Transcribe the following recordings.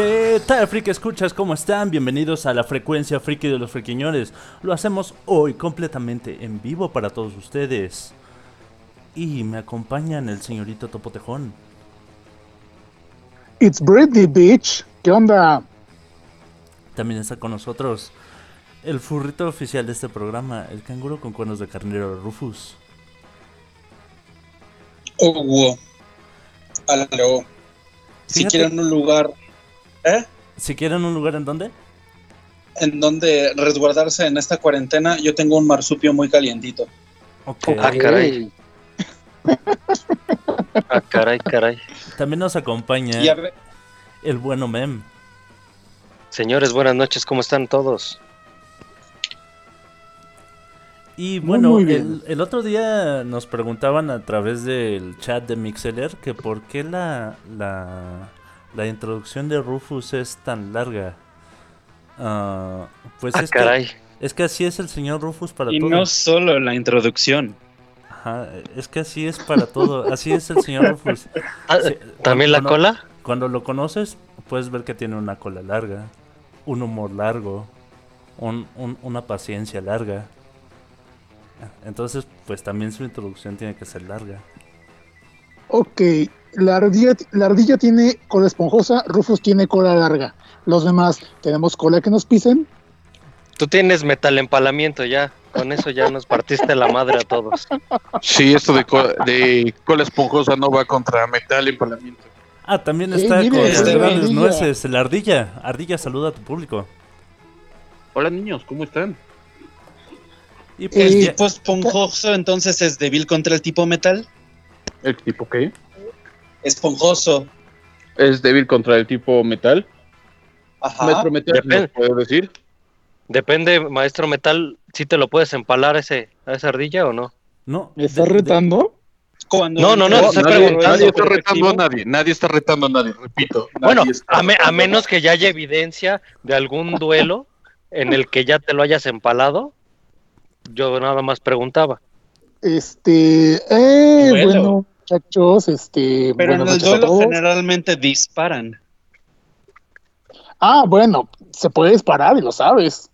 ¿Qué tal, friki escuchas? ¿Cómo están? Bienvenidos a la frecuencia friki de los friquiñores. Lo hacemos hoy completamente en vivo para todos ustedes. Y me acompañan el señorito Topotejón. It's Britney Beach. ¿Qué onda? También está con nosotros el furrito oficial de este programa, el canguro con cuernos de carnero Rufus. Oh, wow. Aló. Si Fíjate- quieren un lugar, ¿eh? Si quieren un lugar en donde, En donde resguardarse en esta cuarentena, yo tengo un marsupio muy calientito. ok. Ah, caray. Ah, caray, caray. También nos acompaña Y a ver, el bueno Mem. Señores, buenas noches, ¿cómo están todos? Y bueno, muy bien. el, el otro día nos preguntaban a través del chat de Mixeler que por qué la, la, la introducción de Rufus es tan larga. Ah, pues Ah, es, que, es que así es el señor Rufus para y todo. no solo la introducción. Ajá, es que así es para todo. Así es el señor Rufus. Ah, Sí, ¿También la cuando- cola? Cuando lo conoces, puedes ver que tiene una cola larga, un humor largo, un- un- una paciencia larga. Entonces, pues también su introducción tiene que ser larga. Ok, la ardilla, la ardilla tiene cola esponjosa, Rufus tiene cola larga. Los demás, ¿tenemos cola que nos pisen? Tú tienes metal empalamiento ya. Con eso ya nos partiste la madre a todos. Sí, esto de, co- de cola esponjosa no va contra metal empalamiento. Ah, también está mire, con las grandes nueces, la ardilla. Ardilla, saluda a tu público. Hola niños, ¿cómo están? Y pues ya- Tipo esponjoso, entonces es débil contra el tipo metal. ¿El tipo qué? Esponjoso. ¿Es débil contra el tipo metal? Ajá. Metro metal, Depende. ¿nos puede decir? Depende, maestro metal, si te lo puedes empalar ese, a esa ardilla o no. no, ¿Me estás retando? Cuando No, no, no, nadie, está retando a nadie, nadie está retando a nadie, repito. Bueno, nadie a, me- a menos que ya haya evidencia de algún duelo en el que ya te lo hayas empalado, yo nada más preguntaba. Este, eh, bueno, muchachos, este, Pero en el duelo generalmente disparan. Ah, bueno, se puede disparar y lo sabes.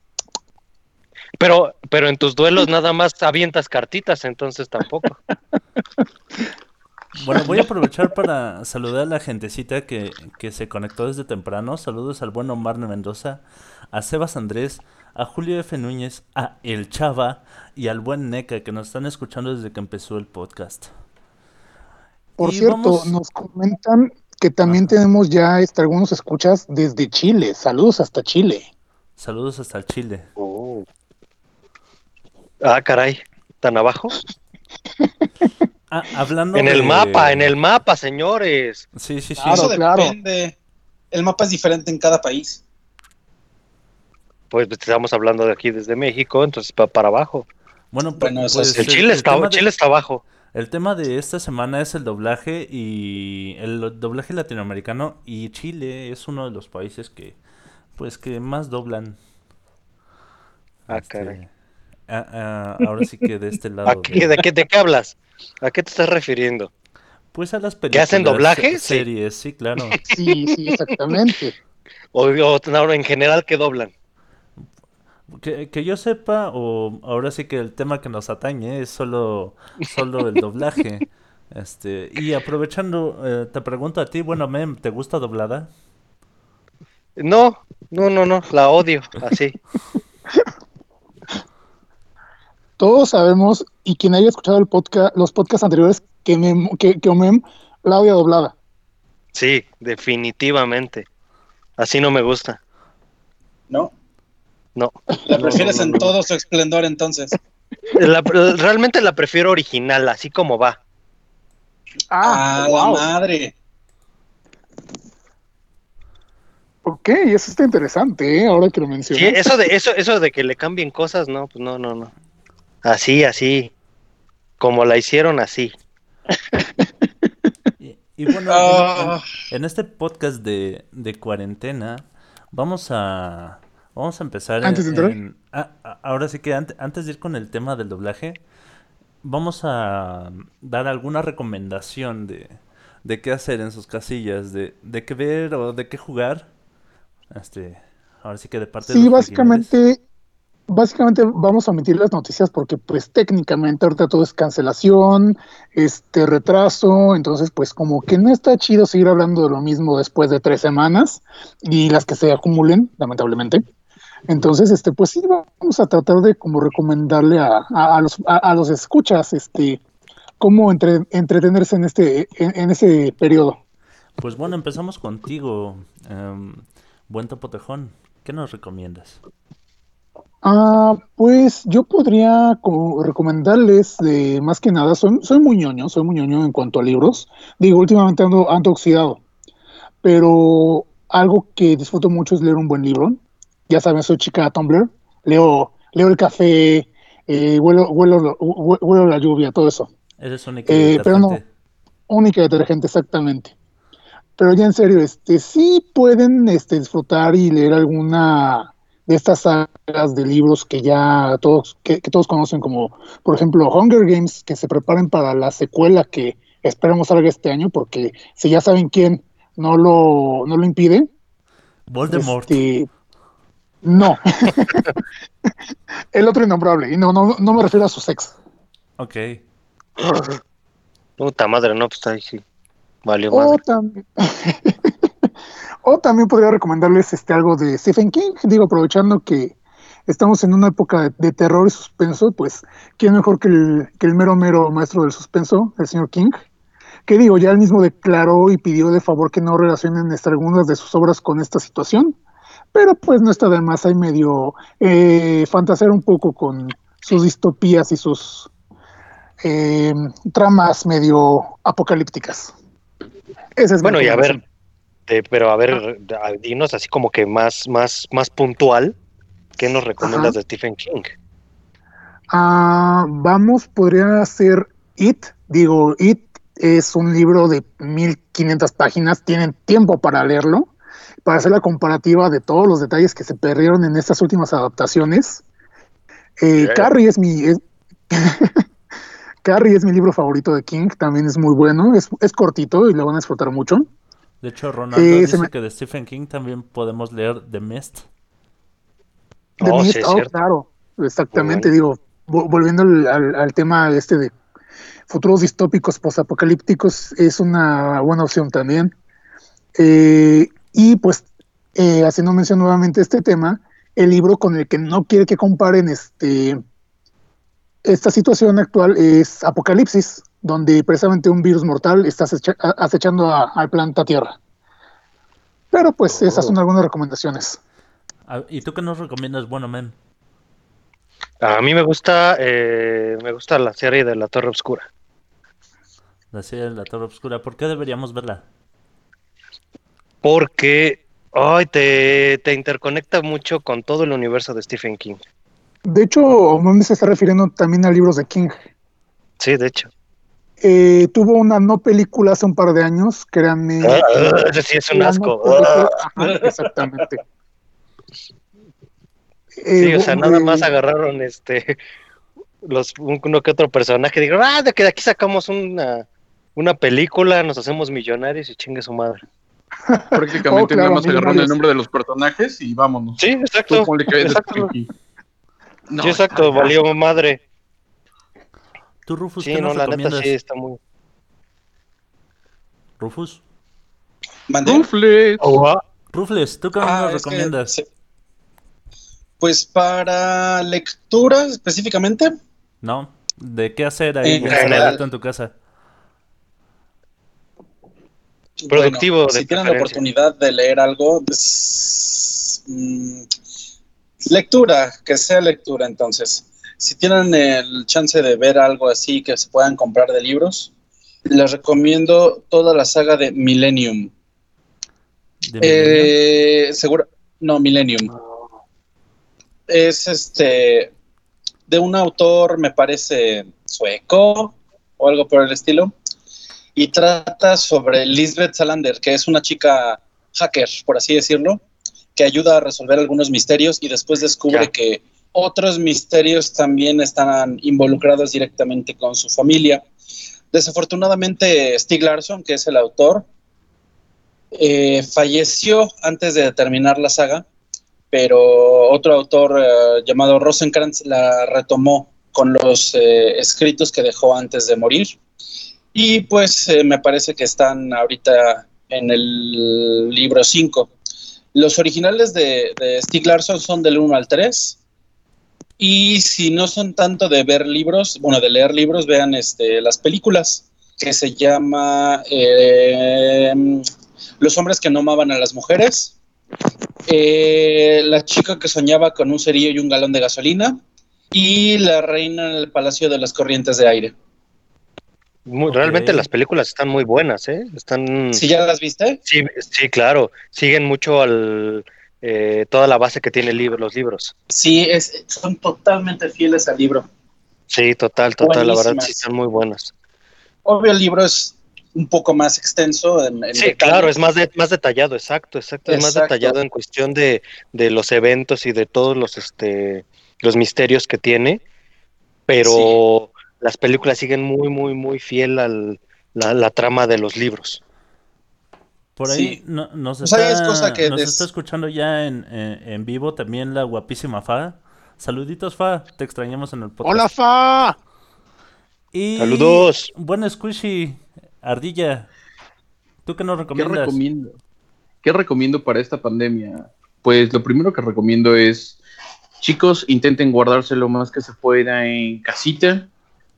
Pero, pero en tus duelos nada más avientas cartitas, entonces tampoco. Bueno, voy a aprovechar para saludar a la gentecita que, que se conectó desde temprano. Saludos al buen Omar Mendoza, a Sebas Andrés, a Julio F. Núñez, a El Chava y al buen Neca que nos están escuchando desde que empezó el podcast. Por Y cierto, vamos- nos comentan que también tenemos ya este, algunos escuchas desde Chile. Saludos hasta Chile. Saludos hasta el Chile. Ah, caray, ¿tan abajo? Ah, hablando En el mapa, en el mapa, señores. Sí, sí, sí. Claro, Eso claro. depende. El mapa es diferente en cada país. Pues estamos hablando de aquí desde México, entonces para abajo. Bueno, Bueno, pues. El Chile está, de- Chile está abajo. El tema de esta semana es el doblaje y el doblaje latinoamericano y Chile es uno de los países que pues que más doblan. Ah, Este, caray. ah, ah, ahora sí que de este lado. ¿A qué- ¿De qué, de qué hablas? ¿A qué te estás refiriendo? Pues a las ¿Que películas. hacen doblaje? Sí. Series, sí, claro. Sí, sí, exactamente. O, o no, en general, ¿qué doblan? Que, que yo sepa, o ahora sí que el tema que nos atañe es solo, solo el doblaje. Este, y aprovechando, eh, te pregunto a ti, bueno, Mem, ¿te gusta doblada? No, no, no, no, la odio, así. Todos sabemos, y quien haya escuchado el podcast, los podcasts anteriores, que, Mem, que, que Omem la odia doblada. Sí, definitivamente. Así no me gusta. ¿No? No. La prefieres no, no, en todo su esplendor entonces. La- realmente la prefiero original, así como va. Ah, Ah, la madre. Ok, eso está interesante, ¿eh? ahora que lo Sí, mencionas. eso de eso eso de que le cambien cosas, no, pues no, no, no. Así, así. Como la hicieron así. Y, y bueno, Ah. en, en este podcast de, de cuarentena, vamos a vamos a empezar en- Antes de entrar. en- ah, ah, ahora sí que ante- antes de ir con el tema del doblaje, vamos a dar alguna recomendación de, de qué hacer en sus casillas, de, de qué ver o de qué jugar. Este, ahora sí que de parte de Sí, los básicamente, básicamente vamos a omitir las noticias porque pues técnicamente ahorita todo es cancelación, este retraso, entonces pues como que no está chido seguir hablando de lo mismo después de tres semanas y las que se acumulen, lamentablemente. Entonces, este, pues sí, vamos a tratar de como recomendarle a, a- a los, a, a los escuchas, este, cómo entre- entretenerse en este, en, en ese periodo. Pues bueno, empezamos contigo, em, buen topotejón. ¿Qué nos recomiendas? Ah, pues yo podría recomendarles de más que nada, soy, soy muy ñoño, soy muy ñoño en cuanto a libros. Digo, últimamente ando, ando oxidado, pero algo que disfruto mucho es leer un buen libro. Ya saben, soy chica Tumblr, leo, leo el café, eh, huelo, huelo, hue- huelo la lluvia, todo eso. Eres única Eh, pero no. Única detergente, exactamente. Pero ya en serio, este, sí pueden este, disfrutar y leer alguna de estas sagas de libros que ya todos, que, que todos conocen, como por ejemplo Hunger Games, que se preparen para la secuela que esperamos salga este año, porque si ya saben quién no lo, no lo impide, Voldemort. este, no. El otro innombrable, y no, no, no me refiero a su sexo. Ok. Puta madre, no, pues ahí sí. Valió O también, o también podría recomendarles este algo de Stephen King. Digo, aprovechando que estamos en una época de, de terror y suspenso, pues, ¿quién mejor que el, que el mero mero maestro del suspenso, el señor King? Que digo, ya él mismo declaró y pidió de favor que no relacionen este, algunas de sus obras con esta situación. Pero pues no está de más, hay medio eh, fantasear un poco con sus distopías y sus eh, tramas medio apocalípticas. Es Bueno, y a ver, de- pero a ver, dinos así como que más, más, más puntual, ¿qué nos recomiendas Ajá. de Stephen King? Ah, vamos, podría ser It. Digo, It es un libro de 1500 páginas. Tienen tiempo para leerlo, para hacer la comparativa de todos los detalles que se perdieron en estas últimas adaptaciones. Eh. Carrie es mi. es- Carrie es mi libro favorito de King. También es muy bueno. Es, es cortito y lo van a disfrutar mucho. De hecho, Ronaldo Eh, dice me- que de Stephen King también podemos leer The Mist. The Oh, Mist, oh, claro, exactamente, digo, vo- volviendo al, al- al tema este de futuros distópicos posapocalípticos, es una buena opción también. Eh, y pues, eh, haciendo mención nuevamente este tema, el libro con el que no quiere que comparen este, esta situación actual es Apocalipsis, donde precisamente un virus mortal está acecha- acechando a- al planeta Tierra. Pero pues esas son algunas recomendaciones. Ah, ¿Y tú qué nos recomiendas, bueno, men? A mí me gusta, eh, me gusta la serie de La Torre Oscura. La serie de La Torre Oscura. ¿Por qué deberíamos verla? Porque ay, te, te interconecta mucho con todo el universo de Stephen King. De hecho, Omar se está refiriendo también a libros de King. Sí, de hecho. Eh, tuvo una no película hace un par de años, créanme. Ah, ese sí es un no asco. ajá, exactamente. Sí, Eh, o sea, bu- nada eh, más agarraron este los un- uno que otro personaje y dijeron, ah, de que de aquí sacamos una, una película, nos hacemos millonarios y chingue su madre. Prácticamente Oh, claro, nada más agarraron el nombre de los personajes y vámonos. Sí, exacto. exacto. No, sí, exacto, valió madre. ¿Tú, Rufus, Sí, qué no, nos la neta recomiendas? sí está muy. Rufus. ¿Mandé? Rufles. Rufles, ¿tú qué Ah, nos que, recomiendas? sí. Pues para lectura específicamente, No, ¿de qué hacer ahí En en general. Saladito en tu casa? Productivo, bueno, de si tienen la oportunidad de leer algo, pues, mm, Lectura, que sea lectura entonces. Si tienen el chance de ver algo así que se puedan comprar de libros, les recomiendo toda la saga de Millennium. ¿De Millennium? Eh, seguro, no, Millennium. Es este de un autor, me parece sueco o algo por el estilo, y trata sobre Lisbeth Salander, que es una chica hacker, por así decirlo, que ayuda a resolver algunos misterios y después descubre Ya. que otros misterios también están involucrados directamente con su familia. Desafortunadamente, Stieg Larsson, que es el autor, eh, falleció antes de terminar la saga, pero otro autor eh, llamado Rosenkrantz la retomó con los eh, escritos que dejó antes de morir. Y pues eh, me parece que están ahorita en el libro 5. Los originales de, de Stieg Larsson son del 1 al 3. Y si no son tanto de ver libros, bueno, de leer libros, vean este, las películas, que se llama eh, Los hombres que no amaban a las mujeres, eh, La chica que soñaba con un cerillo y un galón de gasolina, y La reina en el Palacio de las Corrientes de Aire. Muy-. Realmente las películas están muy buenas, ¿eh? Están... ¿Si ya las viste? Sí, sí, claro. Siguen mucho al eh, toda la base que tiene el libro, los libros. Sí, es, son totalmente fieles al libro. Sí, total, total. La verdad Buenísimas. sí están muy buenas. Obvio, el libro es un poco más extenso. En, en Sí, claro, es más de, más detallado, exacto, exacto. Es más Exacto. detallado en cuestión de, de los eventos y de todos los este los misterios que tiene, pero las películas siguen muy, muy, muy fiel al la, la trama de los libros. Por ahí Sí. no- nos, está, es cosa que nos des- está escuchando ya en, en- en vivo también la guapísima Fa. Saluditos, Fa. Te extrañamos en el podcast. ¡Hola, Fa! Y Saludos. Buen squishy, Ardilla. ¿Tú qué nos ¿Qué recomiendas? recomiendo? ¿Qué recomiendo para esta pandemia? Pues lo primero que recomiendo es, chicos, intenten guardarse lo más que se pueda en casita,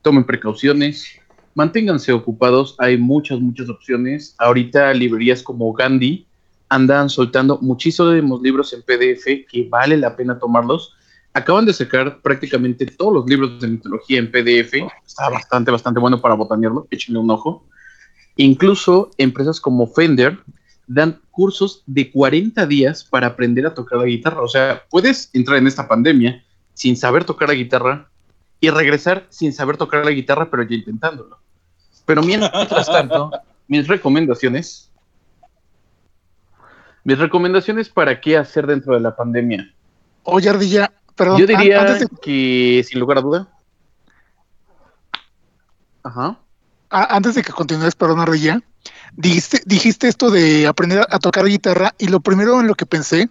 tomen precauciones, manténganse ocupados, hay muchas, muchas opciones. Ahorita librerías como Gandhi andan soltando muchísimos libros en PDF que vale la pena tomarlos. Acaban de sacar prácticamente todos los libros de mitología en PDF. Está bastante, bastante bueno para botanearlo. Échenle un ojo. Incluso empresas como Fender dan cursos de 40 días para aprender a tocar la guitarra. O sea, puedes entrar en esta pandemia sin saber tocar la guitarra y regresar sin saber tocar la guitarra, pero ya intentándolo. Pero mientras tanto, mis recomendaciones. Mis recomendaciones para qué hacer dentro de la pandemia. Oye, Ardilla, perdón. Yo diría antes, de, que, sin lugar a duda. Ajá. a- antes de que continúes, perdón, Ardilla, dijiste, dijiste esto de aprender a, tocar guitarra y lo primero en lo que pensé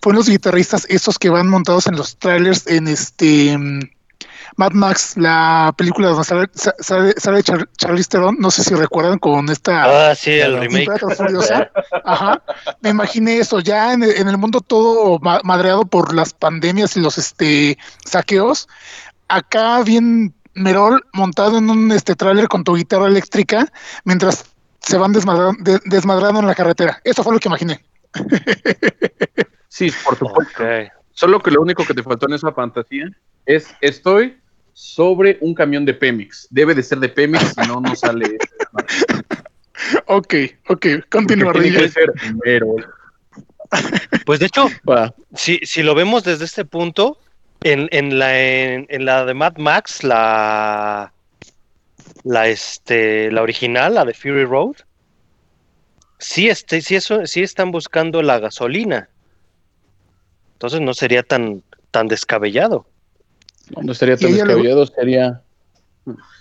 fue en los guitarristas, esos que van montados en los trailers en este mm, Mad Max, la película donde sale, sa- sale, sale Char- Charlize Theron, no sé si recuerdan con esta Ah, sí, el remake. Ajá. Me imaginé eso, ya en el, en el mundo todo ma- madreado por las pandemias y los este saqueos. Acá bien Merol montado en un este tráiler con tu guitarra eléctrica mientras se van desmadra- de- desmadrando en la carretera. Eso fue lo que imaginé. Sí, por supuesto. Solo que lo único que te faltó en esa fantasía es estoy sobre un camión de Pemex. Debe de ser de Pemex, si no, no sale. Ok, ok, continúa, Porque tiene Ardilla. que ser pero Pues de hecho, si, si lo vemos desde este punto, en, en la en, en la de Mad Max, la la este la original, la de Fury Road, sí este, sí eso, sí están buscando la gasolina. Entonces no sería tan tan descabellado. No, no estaría tan le- descabellado, sería,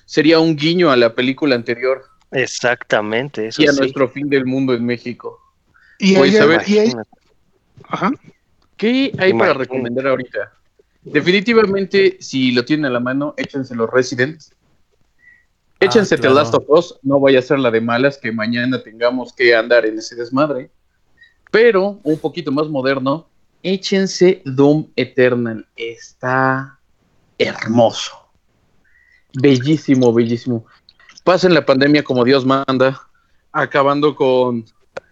sería un guiño a la película anterior Exactamente, eso y a sí. nuestro fin del mundo en México. Y Pues, ella- a y ella- ajá. ¿Qué hay para recomendar ahorita? Definitivamente, si lo tienen a la mano, échense los Resident. Échense Ah, The claro. Last of Us, no vaya a ser la de malas que mañana tengamos que andar en ese desmadre. Pero, un poquito más moderno, échense Doom Eternal. Está hermoso. Bellísimo, bellísimo. Pasen la pandemia como Dios manda, acabando con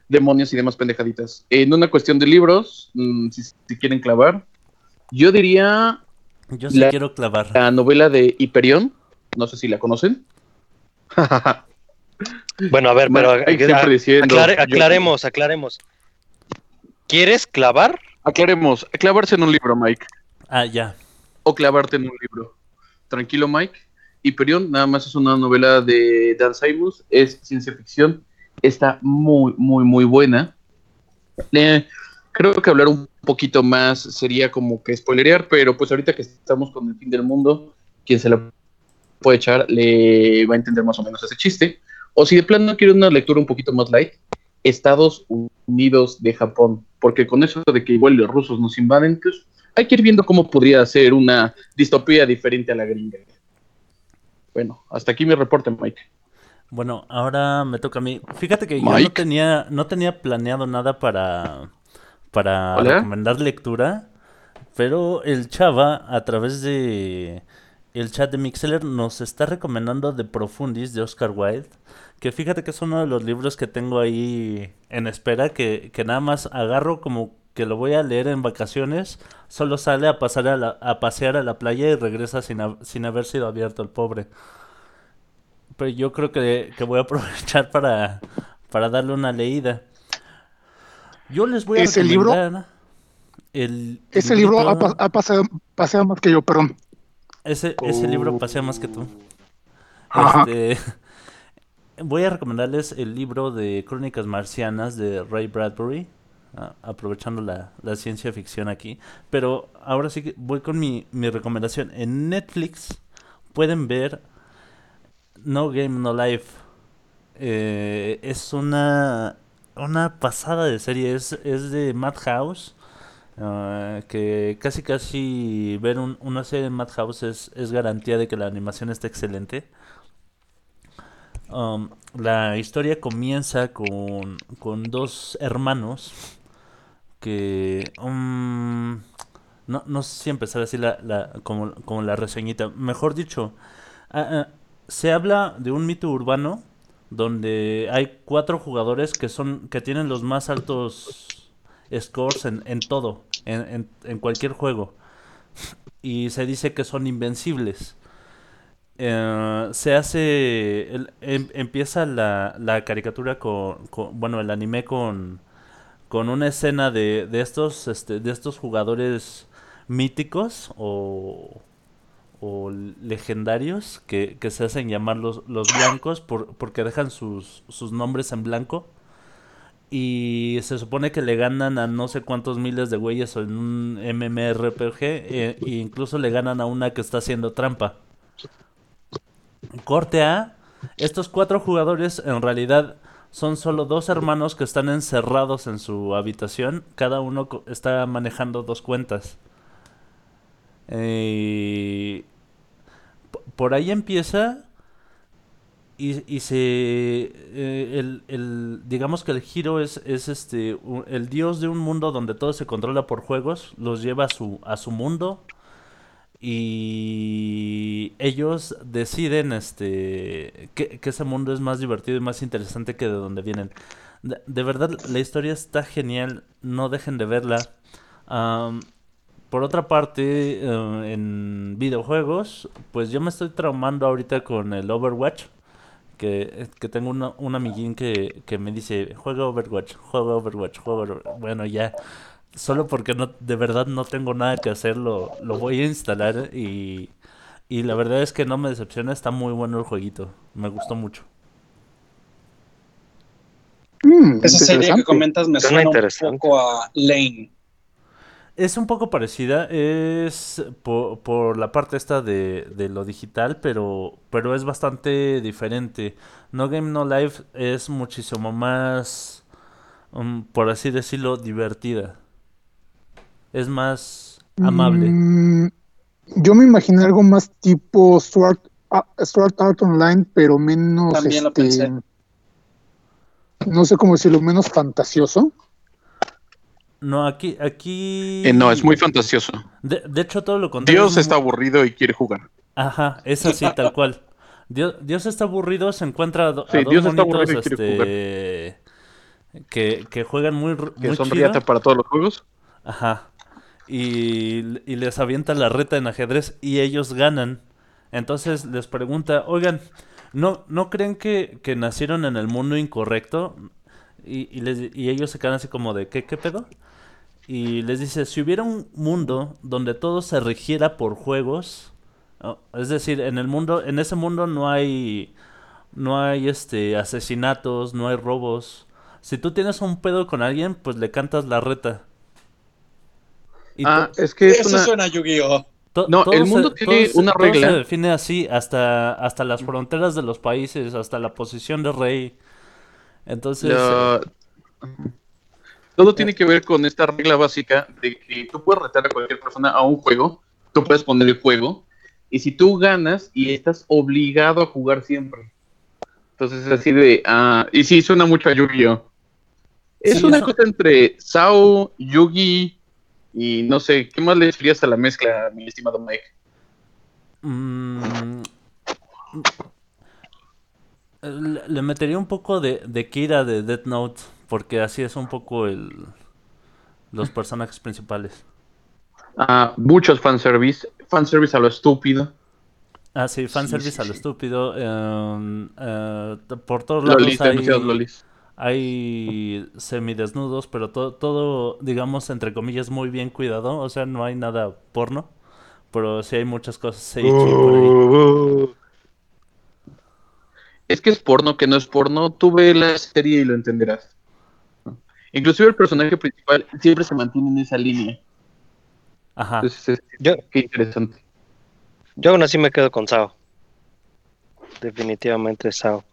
demonios y demás pendejaditas. En una cuestión de libros, mm, si, si quieren clavar, Yo diría Yo sí La- quiero clavar. la novela de Hiperión. No sé si la conocen. Bueno, a ver, pero Mike a- diciendo, aclare- yo- aclaremos, aclaremos. ¿Quieres clavar? Aclaremos, clavarse en un libro, Mike. Ah, ya. O clavarte en un libro. Tranquilo, Mike. Hyperion nada más es una novela de Dan Simus, es ciencia ficción, está muy, muy, muy buena. Creo que hablar un poquito más sería como que spoilerear, pero pues ahorita que estamos con el fin del mundo, quien se la puede echar le va a entender más o menos ese chiste. O si de plano quiere una lectura un poquito más light, Estados Unidos de Japón, porque con eso de que igual los rusos nos invaden, pues hay que ir viendo cómo podría ser una distopía diferente a la gringa. Bueno, hasta aquí mi reporte, Mike. Bueno, ahora me toca a mí. Fíjate que yo no tenía, no tenía planeado nada para, para Hola. recomendar lectura, pero el Chava, a través de el chat de Mixler, nos está recomendando The Profundis de Oscar Wilde, que fíjate que es uno de los libros que tengo ahí en espera, que, que nada más agarro como que lo voy a leer en vacaciones, solo sale a, pasar a, la- a pasear a la playa y regresa sin, sin haber sido abierto el pobre. Pero yo creo que, que voy a aprovechar para, para darle una leída. Yo les voy a ¿Ese libro? el Ese libro ha, pa- ha pasado, paseado más que yo, perdón. ese, ese libro pasea más que tú. Este, voy a recomendarles el libro de Crónicas Marcianas de Ray Bradbury, aprovechando la, la ciencia ficción aquí. Pero ahora sí que voy con mi, mi recomendación. En Netflix pueden ver No Game No Life. Eh, es una, una pasada de serie. Es, es de Madhouse. ah, que casi casi ver un- una serie de Madhouse es, es garantía de que la animación está excelente. Um, la historia comienza con, con dos hermanos que... um, no, no sé si empezar así la, la- como, como la reseñita. Mejor dicho, ah, ah, se habla de un mito urbano donde hay cuatro jugadores que son que tienen los más altos scores en, en todo, en, en- en cualquier juego. Y se dice que son invencibles. Eh, se hace. el- em- empieza la, la caricatura con, con- Bueno, el anime con. Con una escena de, de estos. Este, de estos jugadores míticos o. o legendarios que, que se hacen llamar los, los blancos por, porque dejan sus, sus nombres en blanco. Y se supone que le ganan a no sé cuántos miles de güeyes en un MMRPG. e e incluso le ganan a una que está haciendo trampa. Corte A. Estos cuatro jugadores en realidad son solo dos hermanos que están encerrados en su habitación. Cada uno está manejando dos cuentas. Eh, por ahí empieza. Y, y se. eh, el, el- digamos que el giro es, es este. el dios de un mundo donde todo se controla por juegos. Los lleva a su, a su mundo. Y ellos deciden este que, que ese mundo es más divertido y más interesante que de donde vienen. De, de verdad, la historia está genial, no dejen de verla. Am, por otra parte, eh, en videojuegos, pues yo me estoy traumando ahorita con el Overwatch. Que, que tengo una- un amiguín que, que me dice, juega Overwatch, juega Overwatch, juega Overwatch". Bueno, ya, solo porque no, de verdad no tengo nada que hacer, lo, lo voy a instalar y, y la verdad es que no me decepciona, está muy bueno el jueguito, me gustó mucho. Mm, Esa serie que comentas me Suena suena un poco a Lane. Es un poco parecida, es por, por la parte esta de, de lo digital, pero, pero es bastante diferente. No Game No Life es muchísimo más, um, por así decirlo, divertida. Es más amable. Mm, yo me imaginé algo más tipo Sword, Sword Art Online, pero menos, También lo este, pensé. no sé cómo decirlo, menos fantasioso. No, aquí, aquí... Eh, no, es muy fantasioso. De, de hecho, todo lo contrario. Dios es está aburrido y quiere jugar. Ajá, es así, tal cual. Dios, Dios está aburrido, se encuentra a, do- a Sí, dos Dios está monitos, aburrido y quiere este, que, que juegan muy, Que muy son chido. para todos los juegos. Ajá. Y, les avienta la reta en ajedrez y ellos ganan. Entonces les pregunta, oigan, ¿no, ¿no creen que, que nacieron en el mundo incorrecto? Y, y, les- ellos se quedan así como de, ¿qué, qué pedo? Y les dice, si hubiera un mundo donde todo se rigiera por juegos, es decir, en el mundo, en ese mundo no hay, no hay este asesinatos, no hay robos. Si tú tienes un pedo con alguien, pues le cantas la reta. Y Ah, es que es Eso una... suena a Yu-Gi-Oh! to- no, todo el mundo tiene una todo regla. se define así, hasta, hasta las fronteras de los países, hasta la posición de rey. Entonces, La- Todo tiene que ver con esta regla básica de que tú puedes retar a cualquier persona a un juego, tú puedes poner el juego, y si tú ganas y estás obligado a jugar siempre. Entonces es así de... ah, y sí, suena mucho a Yu-Gi-Oh! Es Sí, una eso- cosa entre Sao, Yugi y no sé, ¿qué más le echarías a la mezcla, mi estimado Mike? Mm, le, metería un poco de, de Kira de Death Note, porque así es un poco el los personajes principales. Ah, muchos fanservice, fanservice a lo estúpido. Ah, sí, fanservice sí, a lo estúpido. em, eh, por todos lados Lolis, hay, lolis. Hay semidesnudos, pero to- todo, digamos, entre comillas, muy bien cuidado. O sea, no hay nada porno, pero sí hay muchas cosas seichi por ahí. Es que es porno, que no es porno. Tú ve la serie y lo entenderás. Inclusive el personaje principal siempre se mantiene en esa línea. Ajá. Entonces, es- Yo, qué interesante. yo aún así me quedo con Sao. Definitivamente Sao.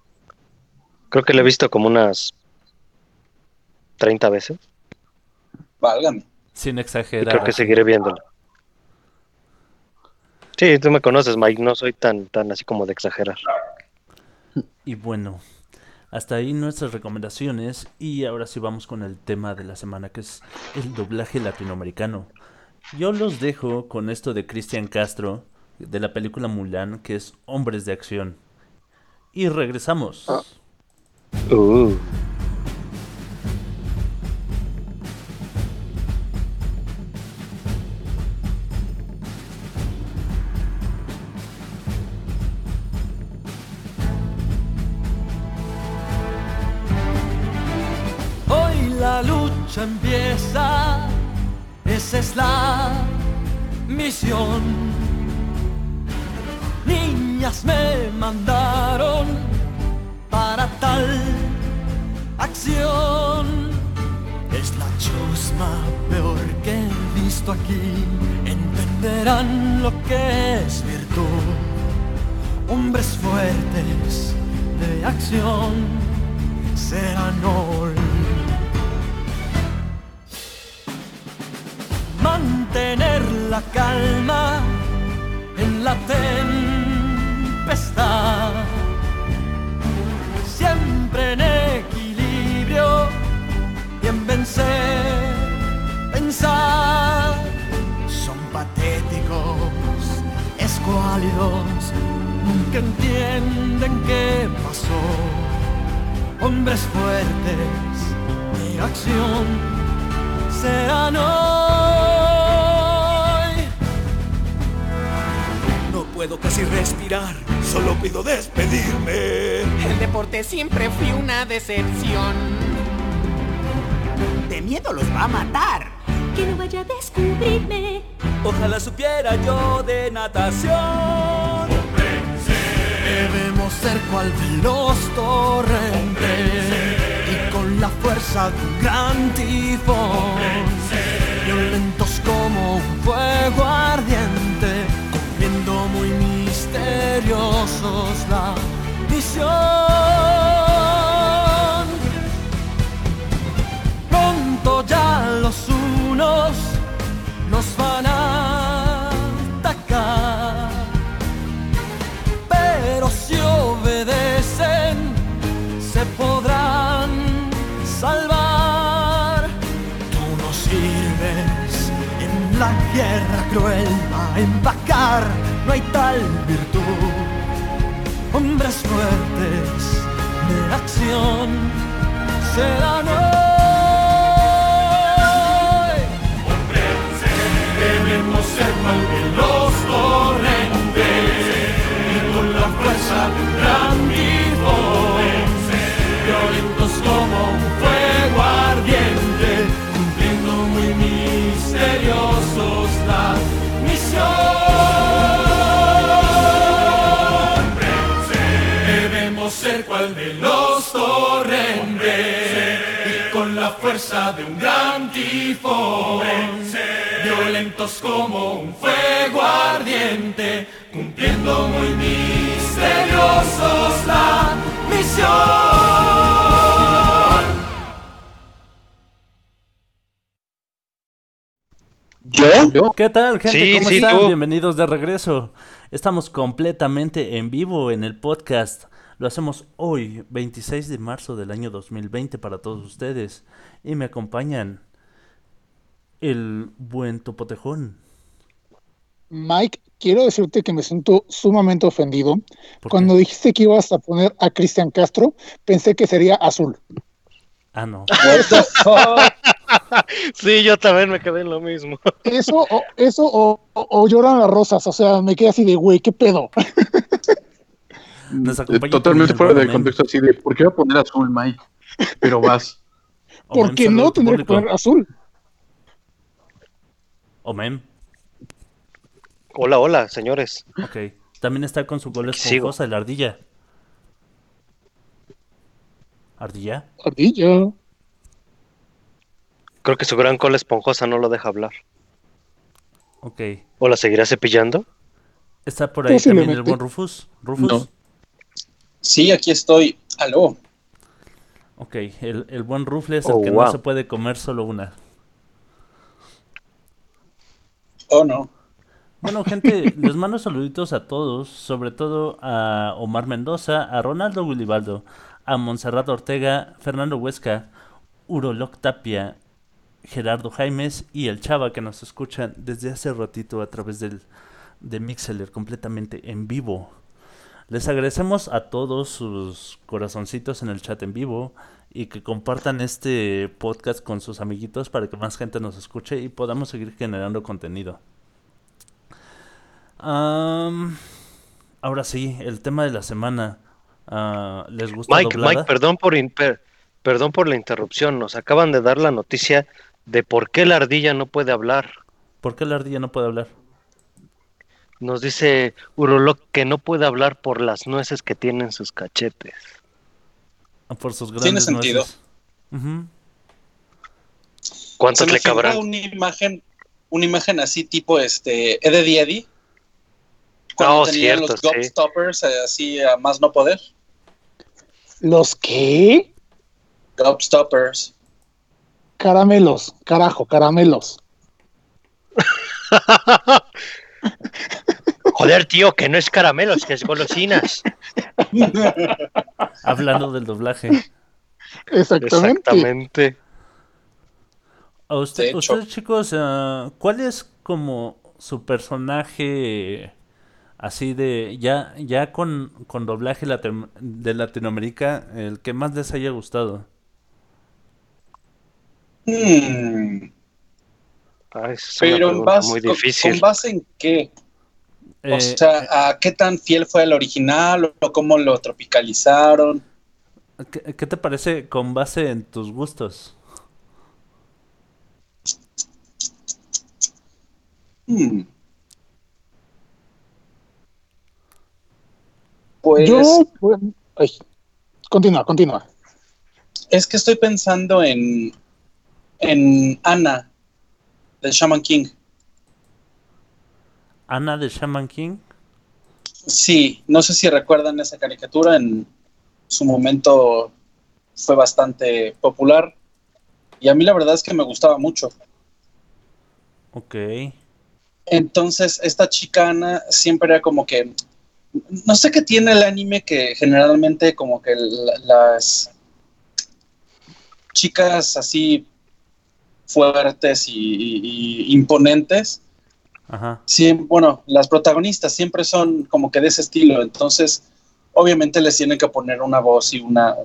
Creo que lo he visto como unas 30 veces. Válgame. Sin Y exagerar. creo que seguiré viéndolo. Sí, tú me conoces, Mike. No soy tan, tan así como de exagerar. Y bueno, hasta ahí nuestras recomendaciones y ahora sí vamos con el tema de la semana que es el doblaje latinoamericano. Yo los dejo con esto de Cristian Castro de la película Mulan que es Hombres de Acción. Y regresamos. Uh. Hoy la lucha empieza, esa es la misión. Niñas me mandaron acción. Es la chusma peor que he visto aquí. Entenderán lo que es virtud. Hombres fuertes de acción serán hoy. Mantener la calma en la tempestad. En equilibrio y en vencer, pensar. Son patéticos, escuálidos, nunca entienden qué pasó hombres fuertes de acción serán hoy. No puedo casi respirar, solo pido despedirme. El deporte siempre fue una decepción. De miedo los va a matar. Que no vaya a descubrirme. Ojalá supiera yo de natación. Debemos ser cual veloz torrente y con la fuerza de un gran tifón, violentos como un fuego ardiente, Pronto ya los unos nos van a atacar pero si obedecen se podrán salvar. Tú no sirves en la guerra cruel a empacar, no hay tal virtud. Hombres fuertes de acción serán hoy. Debemos ser cual de los torrentes y con la fuerza de un gran tifón, violentos como un fuego ardiente, cumpliendo muy misteriosos la fuerza de un gran tifón, violentos como un fuego ardiente, cumpliendo muy misteriosos la misión. ¿Yo? ¿Qué tal, gente? Sí, ¿Cómo sí, están? tú. Bienvenidos de regreso. Estamos completamente en vivo en el podcast. Lo hacemos hoy, 26 de marzo del año 2020 para todos ustedes. Y me acompañan el buen Topotejón. Mike, quiero decirte que me siento sumamente ofendido. ¿Por Cuando qué? dijiste que ibas a poner a Cristian Castro, pensé que sería azul. Ah, no. Sí, yo también me quedé en lo mismo. Eso o, eso o, o- o lloran las rosas, o sea, me quedé así de, güey, ¿qué pedo? Nos Eh, acompaña Totalmente fuera de contexto así de, ¿por qué va a poner azul, Mike? Pero vas. ¿Por qué no tendría que poner azul? O Mem. Hola, hola, señores. Ok. También está con su gol esponjosa, la ardilla. ¿Ardilla? Ardilla. Creo que su gran cola esponjosa no lo deja hablar. Ok. ¿O la seguirá cepillando? Está por ahí también el buen Rufus. Rufus. No. Sí, aquí estoy. Aló. Ok, el, el buen Rufles, el Oh, que wow. no se puede comer solo una. Oh, no. Bueno, gente, les mando saluditos a todos, sobre todo a Omar Mendoza, a Ronaldo Willibaldo, a Montserrat Ortega, Fernando Huesca, Uroloc Tapia, Gerardo Jaimes y el Chava que nos escuchan desde hace ratito a través del, de Mixeler completamente en vivo. Les agradecemos a todos sus corazoncitos en el chat en vivo y que compartan este podcast con sus amiguitos para que más gente nos escuche y podamos seguir generando contenido. Ahora sí, el tema de la semana. Ah, ¿Les gusta Mike, doblada? Mike, perdón por, per- perdón por la interrupción. Nos acaban de dar la noticia de por qué la ardilla no puede hablar. ¿Por qué la ardilla no puede hablar? Nos dice Uroloc que no puede hablar por las nueces que tiene en sus cachetes. Ah, Por sus Tiene grandes sentido. nueces. Ujú. Se ¿Cuántos me le cabrán? una imagen, una imagen así tipo este Eddie Eddie. Cuando Oh, tenían cierto, los sí. gobstoppers eh, así a más no poder. ¿Los qué? Gobstoppers. Caramelos, carajo, caramelos. Joder, tío, que no es caramelos, que es golosinas. Hablando del doblaje. Exactamente. Exactamente. A usted, ustedes, chicos, ah, ¿cuál es como su personaje así de ya ya con, con doblaje de Latinoamérica el que más les haya gustado? Hmm, Ay, una Pero en base, muy con- difícil. ¿con base en qué? O Eh, sea, ¿a qué tan fiel fue el original o cómo lo tropicalizaron? ¿qué, qué te parece con base en tus gustos? Hmm. Pues Yo, ay, continúa, continúa. es que estoy pensando en, en Ana de Shaman King. Ana de Shaman King. Sí, no sé si recuerdan esa caricatura, en su momento fue bastante popular y a mí la verdad es que me gustaba mucho. Ok. Entonces, esta chica Ana siempre era como que, no sé qué tiene el anime que generalmente como que la- las chicas así fuertes y, y- y imponentes, Sí, bueno, las protagonistas siempre son como que de ese estilo, entonces obviamente les tienen que poner una voz y una,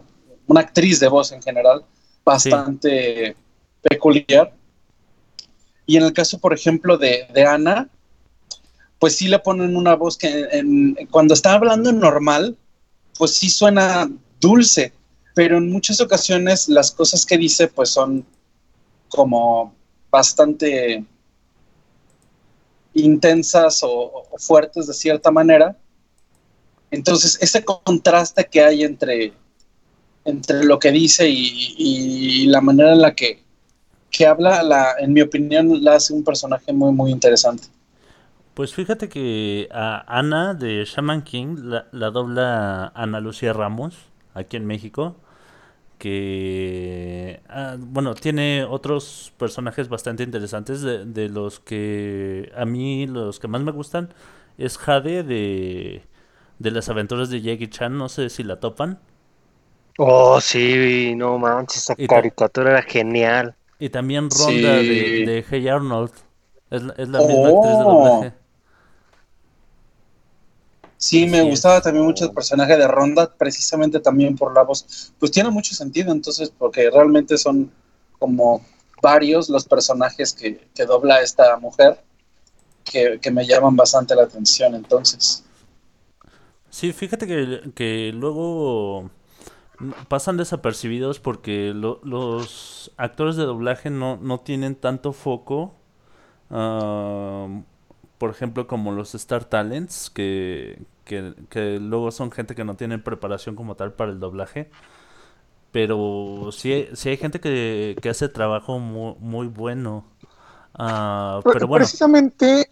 una actriz de voz en general bastante peculiar. Y en el caso, por ejemplo, de, de Ana, pues sí le ponen una voz que cuando está hablando normal, pues sí suena dulce, pero en muchas ocasiones las cosas que dice pues son como bastante intensas o, fuertes de cierta manera. Entonces, ese contraste que hay entre, entre lo que dice y, y la manera en la que, que habla, la, en mi opinión, la hace un personaje muy, muy interesante. Pues fíjate que a Ana de Shaman King la, la dobla Ana Lucía Ramos, aquí en México, que, ah, bueno, tiene otros personajes bastante interesantes de, de los que a mí los que más me gustan es Jade de, de las aventuras de Jackie Chan, no sé si la topan. Oh, sí, no manches, esa caricatura era genial. Y también Sí. Ronda de, de Hey Arnold, es, la- es la misma actriz de Oh. doblaje. Sí, me gustaba también mucho el personaje de Ronda, precisamente también por la voz. Pues tiene mucho sentido, entonces, porque realmente son como varios los personajes que, que dobla esta mujer que, que me llaman bastante la atención, entonces. Sí, fíjate que, que luego pasan desapercibidos porque lo- los actores de doblaje no, no tienen tanto foco, ah, por ejemplo, como los Star Talents, que, que, que luego son gente que no tiene preparación como tal para el doblaje. Pero sí, sí hay gente que, que hace trabajo muy, muy bueno. Ah, pero bueno, Precisamente,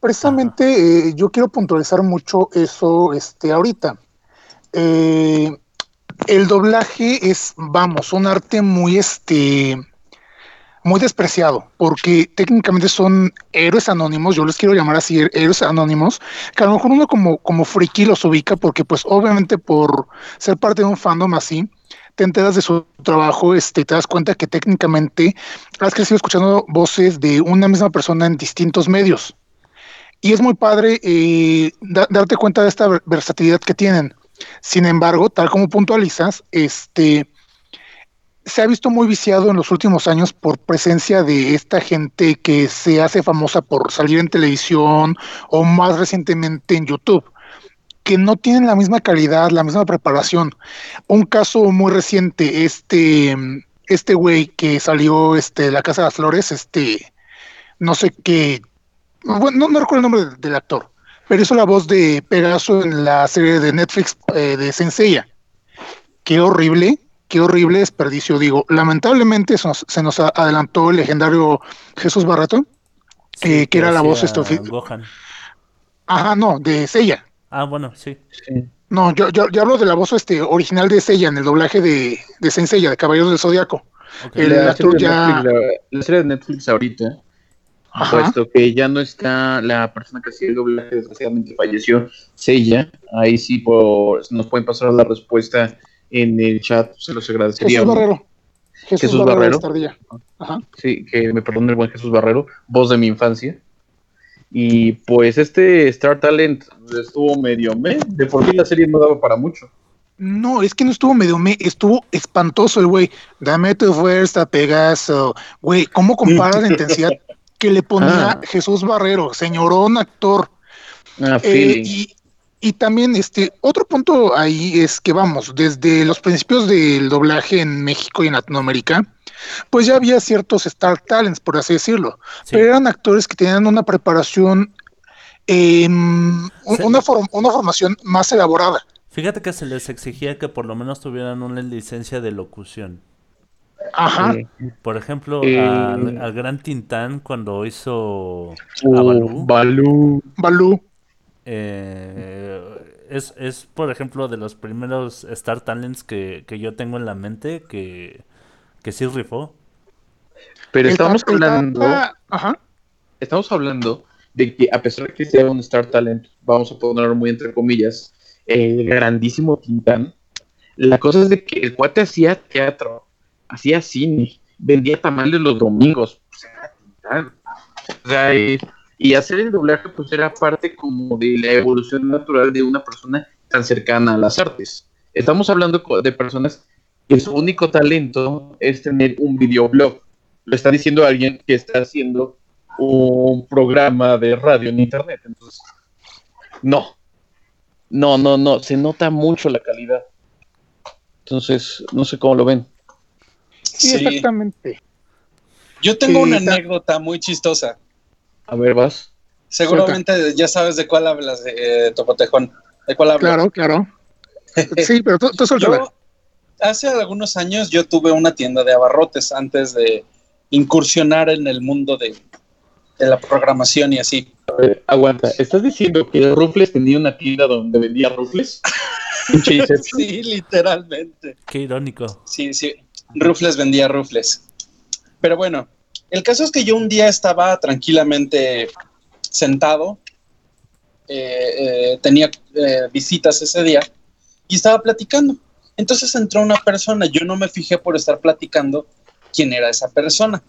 precisamente eh, yo quiero puntualizar mucho eso este, ahorita. Eh, el doblaje es, vamos, un arte muy, este, muy despreciado, porque técnicamente son héroes anónimos, yo les quiero llamar así, héroes anónimos, que a lo mejor uno como, como friki los ubica, porque pues obviamente por ser parte de un fandom así, te enteras de su trabajo, este, te das cuenta que técnicamente has crecido escuchando voces de una misma persona en distintos medios. Y es muy padre eh, da- darte cuenta de esta ver- versatilidad que tienen. Sin embargo, tal como puntualizas, este se ha visto muy viciado en los últimos años por presencia de esta gente que se hace famosa por salir en televisión o más recientemente en YouTube, que no tienen la misma calidad, la misma preparación. Un caso muy reciente, este, este güey que salió este, de la Casa de las Flores, este, no sé qué, bueno, no, recuerdo el nombre de- del actor, pero hizo la voz de Pegaso en la serie de Netflix eh, de Senseiya. Qué horrible, qué horrible desperdicio, digo. Lamentablemente se nos, se nos a- adelantó el legendario Jesús Barreto, sí, eh, que era la voz Gohan. ajá, no, de Seiya. Ah, bueno, sí. No, yo, yo, yo hablo de la voz este, original de Seiya en el doblaje de, de Senseiya, de Caballeros del Zodiaco. Ok. El la, serie ya- Netflix, la, la serie de Netflix ahorita, Ajá. puesto que ya no está la persona que hacía el doblaje, desgraciadamente falleció, Sella, ahí sí por, nos pueden pasar la respuesta en el chat, se los agradecería. Jesús Barrero. Jesús, Jesús Barrero, Barrero. Ajá. Sí, que me perdone el buen Jesús Barrero, voz de mi infancia. Y pues este Star Talent estuvo medio me, de por sí la serie no daba para mucho. No, es que no estuvo medio me, estuvo espantoso el güey. Dame tu fuerza, Pegaso. Güey, ¿cómo comparas la intensidad que le ponía Ah. Jesús Barrero, señorón actor? Ah, Eh, feeling. y, y también este otro punto ahí es que vamos, desde los principios del doblaje en México y en Latinoamérica, pues ya había ciertos Star Talents, por así decirlo, Sí. pero eran actores que tenían una preparación, em, Sí. una, form- una formación más elaborada. Fíjate que se les exigía que por lo menos tuvieran una licencia de locución. Ajá. Por ejemplo, Eh. al, al gran Tintán cuando hizo Uh, a Balú, Balú. Balú. Eh, es, es, por ejemplo, de los primeros Star Talents que, que yo tengo en la mente que, que sí rifó. Pero estamos hablando, ajá. estamos hablando de que a pesar de que sea un Star Talent, vamos a ponerlo muy entre comillas, el grandísimo Tintán, la cosa es de que el cuate hacía teatro, hacía cine, vendía tamales los domingos, pues era Tintán. O sea, y, hacer el doblaje pues era parte como de la evolución natural de una persona tan cercana a las artes. Estamos hablando de personas que su único talento es tener un videoblog. Lo está diciendo alguien que está haciendo un programa de radio en internet. Entonces, no. No, no, no. Se nota mucho la calidad. Entonces, no sé cómo lo ven. Sí, Sí. exactamente. Yo tengo Sí, una anécdota muy chistosa. A ver, vas. Seguramente ya sabes de cuál hablas, eh, Topotejón. ¿De cuál hablas? Claro, claro. Sí, pero tú, tú. Yo, hace algunos años yo tuve una tienda de abarrotes antes de incursionar en el mundo de, de la programación y así. A ver, aguanta. ¿Estás diciendo que Rufles tenía una tienda donde vendía rufles? Sí, literalmente. Qué irónico. Sí, sí. Rufles vendía rufles. Pero bueno, el caso es que yo un día estaba tranquilamente sentado, eh, eh, tenía eh, visitas ese día y estaba platicando. Entonces entró una persona, yo no me fijé por estar platicando quién era esa persona.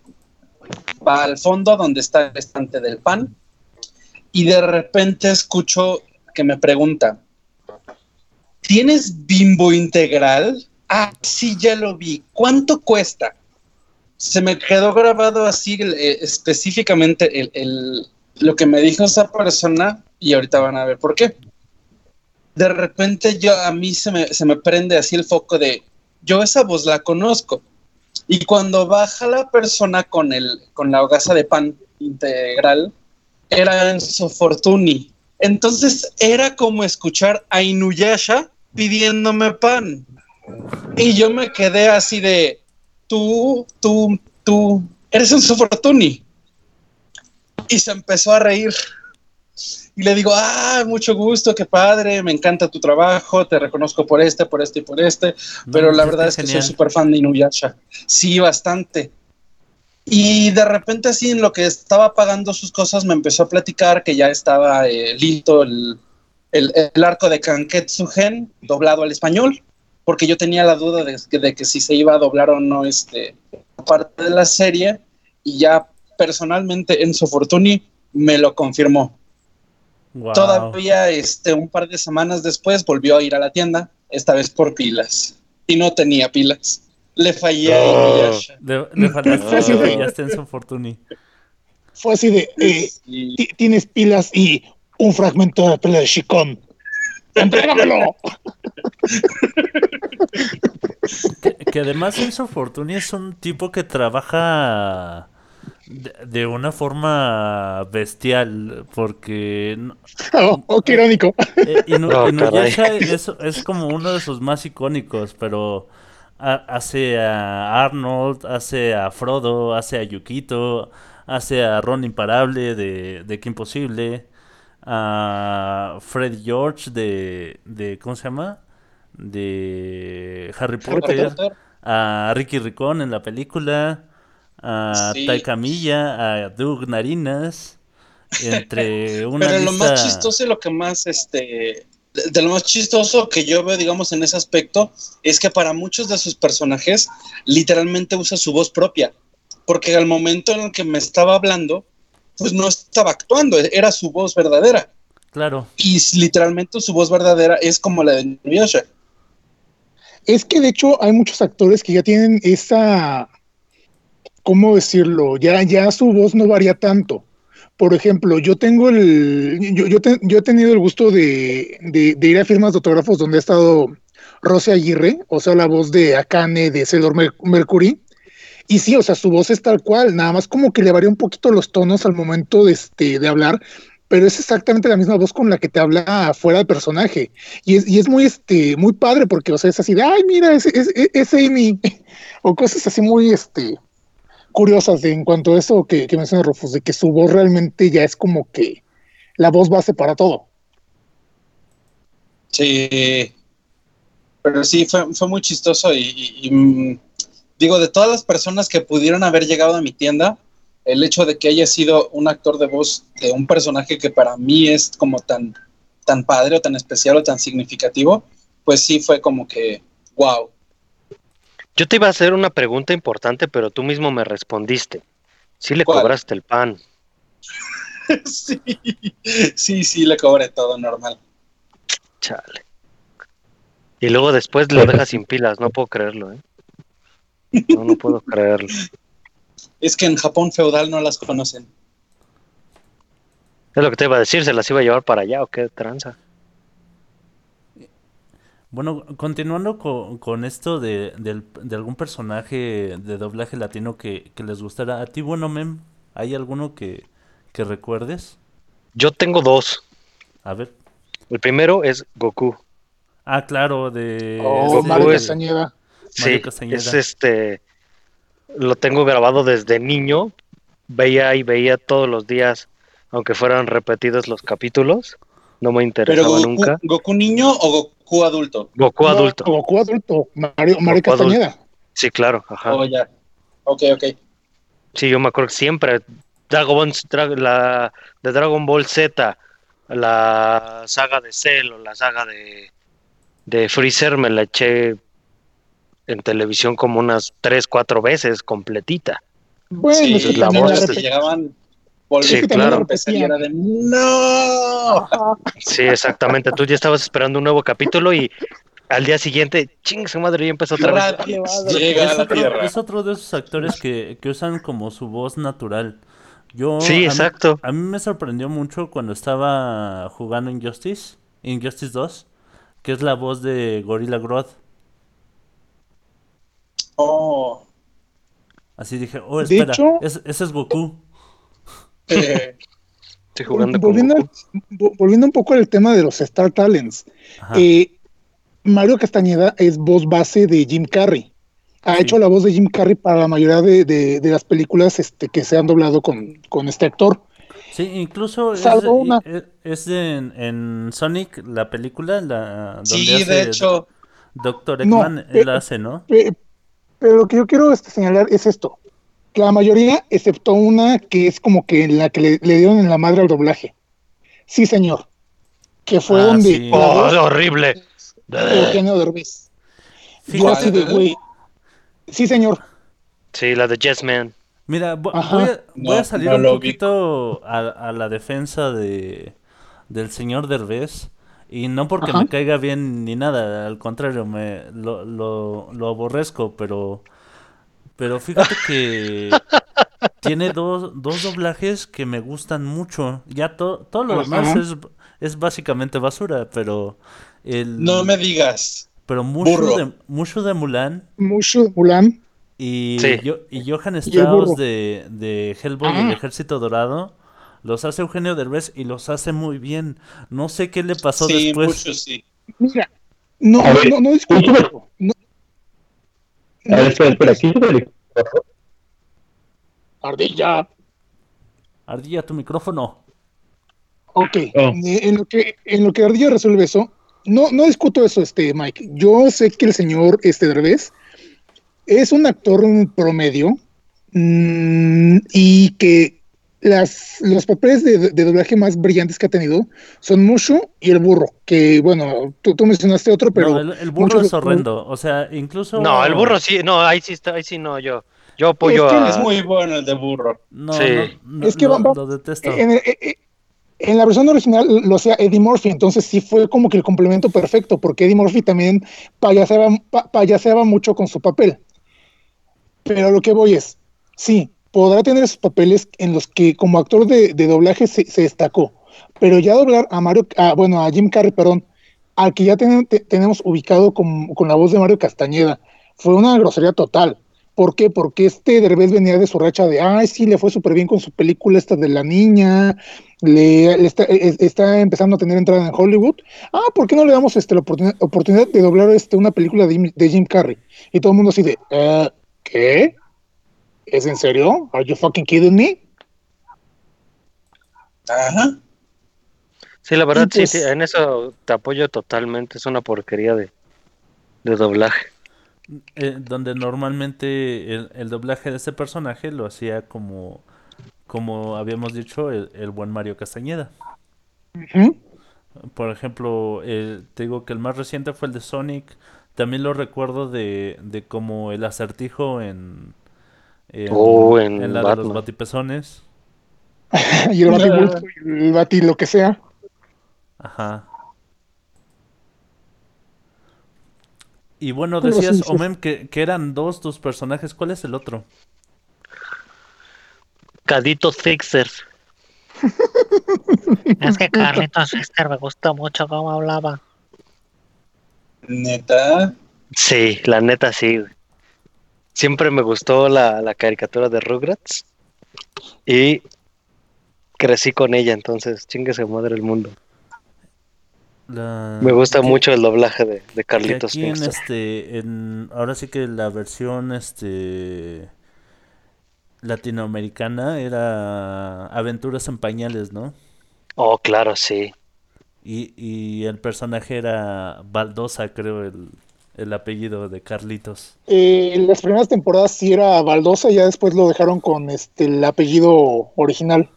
Va al fondo donde está el estante del pan y de repente escucho que me pregunta, ¿tienes bimbo integral? Ah, sí, ya lo vi. ¿Cuánto cuesta? Se me quedó grabado así eh, específicamente el, el- lo que me dijo esa persona y ahorita van a ver por qué. De repente yo a mí se me, se me prende así el foco de yo esa voz la conozco. Y cuando baja la persona con el con la hogaza de pan integral, era Enzo Fortuny. Entonces era como escuchar a Inuyasha pidiéndome pan. Y yo me quedé así de, tú, tú, tú, eres Enzo Fortuny. Y se empezó a reír. Y le digo, ah, mucho gusto, qué padre, me encanta tu trabajo, te reconozco por este, por este y por este, pero No, la pues, verdad es que soy súper fan de Inuyasha. Sí, bastante. Y de repente así en lo que estaba pagando sus cosas me empezó a platicar que ya estaba eh, listo el, el- el arco de Kanketsu Gen doblado al español, porque yo tenía la duda de, que- de que si se iba a doblar o no este parte de la serie y ya personalmente Enzo Fortuny me lo confirmó. Wow. Todavía este, un par de semanas después volvió a ir a la tienda, esta vez por pilas. Y no tenía pilas. Le fallé a Inuyasha. Le, le fallaste, Fue así le de- fallaste en su Fortuny. Fue así de, eh, tienes pilas y un fragmento de la pela de Shikon. ¡Entrégamelo! Que, que además Enzo Fortuny es un tipo que trabaja de, de una forma bestial, porque no- Oh, oh, qué irónico. eh, Inu- Oh, Inuyasha es, es como uno de sus más icónicos, pero ha- hace a Arnold, hace a Frodo, hace a Yukito, hace a Ron Imparable de, de Kim Possible, a Fred George de, de ¿cómo se llama? De Harry Potter, a Ricky Ricón en la película, a Sí. Taika Milla, a Doug Narinas, entre una Pero lo más chistoso y lo que más, este, de lo más chistoso que yo veo, digamos, en ese aspecto, es que para muchos de sus personajes, literalmente usa su voz propia. Porque al momento en el que me estaba hablando, pues no estaba actuando, era su voz verdadera. Claro. Y literalmente su voz verdadera es como la de Inuyasha. Es que de hecho hay muchos actores que ya tienen esa, ¿cómo decirlo? Ya, ya su voz no varía tanto. Por ejemplo, yo tengo el, yo, yo, te- yo he tenido el gusto de, de- de ir a firmas de autógrafos donde ha estado Rosy Aguirre, o sea, la voz de Akane de Sailor Mer- Mercury. Y sí, o sea, su voz es tal cual, nada más como que le varía un poquito los tonos al momento de, este, de hablar, pero es exactamente la misma voz con la que te habla fuera del personaje. Y es, y es muy, este, muy padre porque, o sea, es así de, ay, mira, es, es, es- es Amy. o cosas así muy, este, curiosas en cuanto a eso que, que menciona Rufus, de que su voz realmente ya es como que la voz base para todo. Sí. Pero sí, fue, fue muy chistoso y, y- y, mm, digo, de todas las personas que pudieron haber llegado a mi tienda, el hecho de que haya sido un actor de voz de un personaje que para mí es como tan, tan padre o tan especial o tan significativo, pues sí fue como que, wow. Yo te iba a hacer una pregunta importante, pero tú mismo me respondiste. Sí le ¿Cuál? cobraste el pan. sí, sí, sí, le cobré todo normal. Chale. Y luego después lo dejas sin pilas, no puedo creerlo, ¿eh? No, no puedo creerlo. Es que en Japón feudal no las conocen. Es lo que te iba a decir, ¿se las iba a llevar para allá o qué tranza? Bueno, continuando co- con, esto de, del- de algún personaje de doblaje latino que, que les gustara. ¿A ti, bueno, Mem, hay alguno que, que recuerdes? Yo tengo dos. A ver. El primero es Goku. Ah, claro, de... Oh, este- Mario es- Castañeda. Sí, Mario es este. Lo tengo grabado desde niño. Veía y veía todos los días, aunque fueran repetidos los capítulos. No me ¿Pero interesaba Goku, nunca. Goku niño o Goku adulto? Goku No, adulto. Goku adulto. Mario, Mario Goku adulto. Castañeda. Sí, claro. Ajá. Oh, ya. Ok, ok. Sí, yo me acuerdo que siempre Dragon Ball, Dra- la de Dragon Ball Z, la saga de Cell o la saga de, de Freezer me la eché en televisión como unas tres, cuatro veces completita. Bueno, sí, es que la también voz la es- se repet- llegaban volvían Sí, es que también claro. y era de ¡No! Sí, exactamente. Tú ya estabas esperando un nuevo capítulo y al día siguiente, ching, su madre ya empezó otra vez. Llega es, a la otro, Tierra. es otro de esos actores que, que usan como su voz natural. Yo, Sí, a mí- exacto. A mí, me sorprendió mucho cuando estaba jugando Injustice, Injustice 2, que es la voz de Gorilla Grodd. Oh. Así dije, oh, De espera, hecho- es- ese es Goku. Eh, Estoy jugando con volviendo, Goku. vo- volviendo un poco al tema de los Star Talents. Eh, Mario Castañeda es voz base de Jim Carrey. Ha Sí. hecho la voz de Jim Carrey para la mayoría de, de- de las películas este, que se han doblado con, con este actor. Sí, incluso es, Salvo una. es- es en, en Sonic, la película, la, donde sí, hace de hecho, Doctor No, Eggman, él eh, hace, ¿no? Pe- Pero lo que yo quiero este, señalar es esto. Que la mayoría, excepto una que es como que la que le, le dieron en la madre al doblaje. Sí, señor. Que fue Ah, donde sí. Oh, voz horrible. de Eugenio Derbez. Yo Fíjate, así de, güey. Sí, señor. Sí, la de Yes Man. Mira, voy a, voy a No, salir no un lo poquito a, a la defensa de del señor Derbez y no porque Ajá. me caiga bien ni nada, al contrario, me lo, lo, lo aborrezco, pero pero fíjate que tiene dos, dos doblajes que me gustan mucho. Ya to- todo lo demás es, es básicamente basura, pero el no me digas. pero mucho burro. de mucho de Mulan Mucho de Mulan. y, Sí. yo, y Johann burro. Strauss de, de Hellboy del Ah. Ejército Dorado los hace Eugenio Derbez y los hace muy bien. No sé qué le pasó Sí, después. mucho sí. Mira. No, ver, no, no discuto. último- No, A ver, espera, espera, quítame el micrófono. Ardilla. Ardilla, tu micrófono. Ok, Oh. eh, en lo que en lo que Ardilla resuelve eso, no, no discuto eso, este Mike. Yo sé que el señor este Derbez es un actor promedio mm, y que las, los papeles de, de doblaje más brillantes que ha tenido son Mushu y el burro, que bueno, tú, tú mencionaste otro, pero no, el, el burro es horrendo. O sea, incluso. No, el burro sí, no, ahí sí está, ahí sí no, yo. Yo apoyo Es que a. Es muy bueno el de burro. No, Sí. no, no, Es que va- va- lo detesto. En, eh, eh, en la versión original lo hacía Eddie Murphy, entonces sí fue como que el complemento perfecto, porque Eddie Murphy también payaseaba, pa- payaseaba mucho con su papel. Pero lo que voy es, sí, podrá tener esos papeles en los que como actor de, de doblaje se, destacó, pero ya doblar a Mario, a, bueno, a Jim Carrey, perdón, al que ya ten- te- tenemos ubicado con, con la voz de Mario Castañeda, fue una grosería total. ¿Por qué? Porque este Derbez venía de su racha de, ay, sí, le fue súper bien con su película esta de la niña, le, está, eh, está empezando a tener entrada en Hollywood. Ah, ¿por qué no le damos este, la oportunidad, de doblar este, una película de, de Jim Carrey? Y todo el mundo así de, "Eh, ¿qué? ¿Es en serio? ¿Are you fucking kidding me? Ajá. Sí, la verdad, pues- sí, sí, en eso te apoyo totalmente. Es una porquería de, de doblaje. Eh, donde normalmente el, el doblaje de ese personaje lo hacía como, como habíamos dicho, el, el buen Mario Castañeda. Ujú. Por ejemplo, te digo que el más reciente fue el de Sonic. También lo recuerdo de, de como el acertijo en, en, Oh, en en la de los batipezones. y el Bati y el Bati lo que sea. Ajá. Y bueno, decías. Omem, que, que eran dos tus personajes. ¿Cuál es el otro? Cadito Fixer. Es que Carlitos Fister me gustó mucho cómo hablaba. Neta. Sí, la neta sí. güey. Siempre me gustó la, la caricatura de Rugrats. Y crecí con ella, entonces chingue su madre el mundo. La- Me gusta que- mucho el doblaje de, de Carlitos aquí en este, en, ahora sí que la versión este latinoamericana era Aventuras en Pañales, ¿no? Oh, claro, sí. Y, y el personaje era Baldosa, creo, el, el apellido de Carlitos. Eh, en las primeras temporadas sí era Baldosa, ya después lo dejaron con este el apellido original.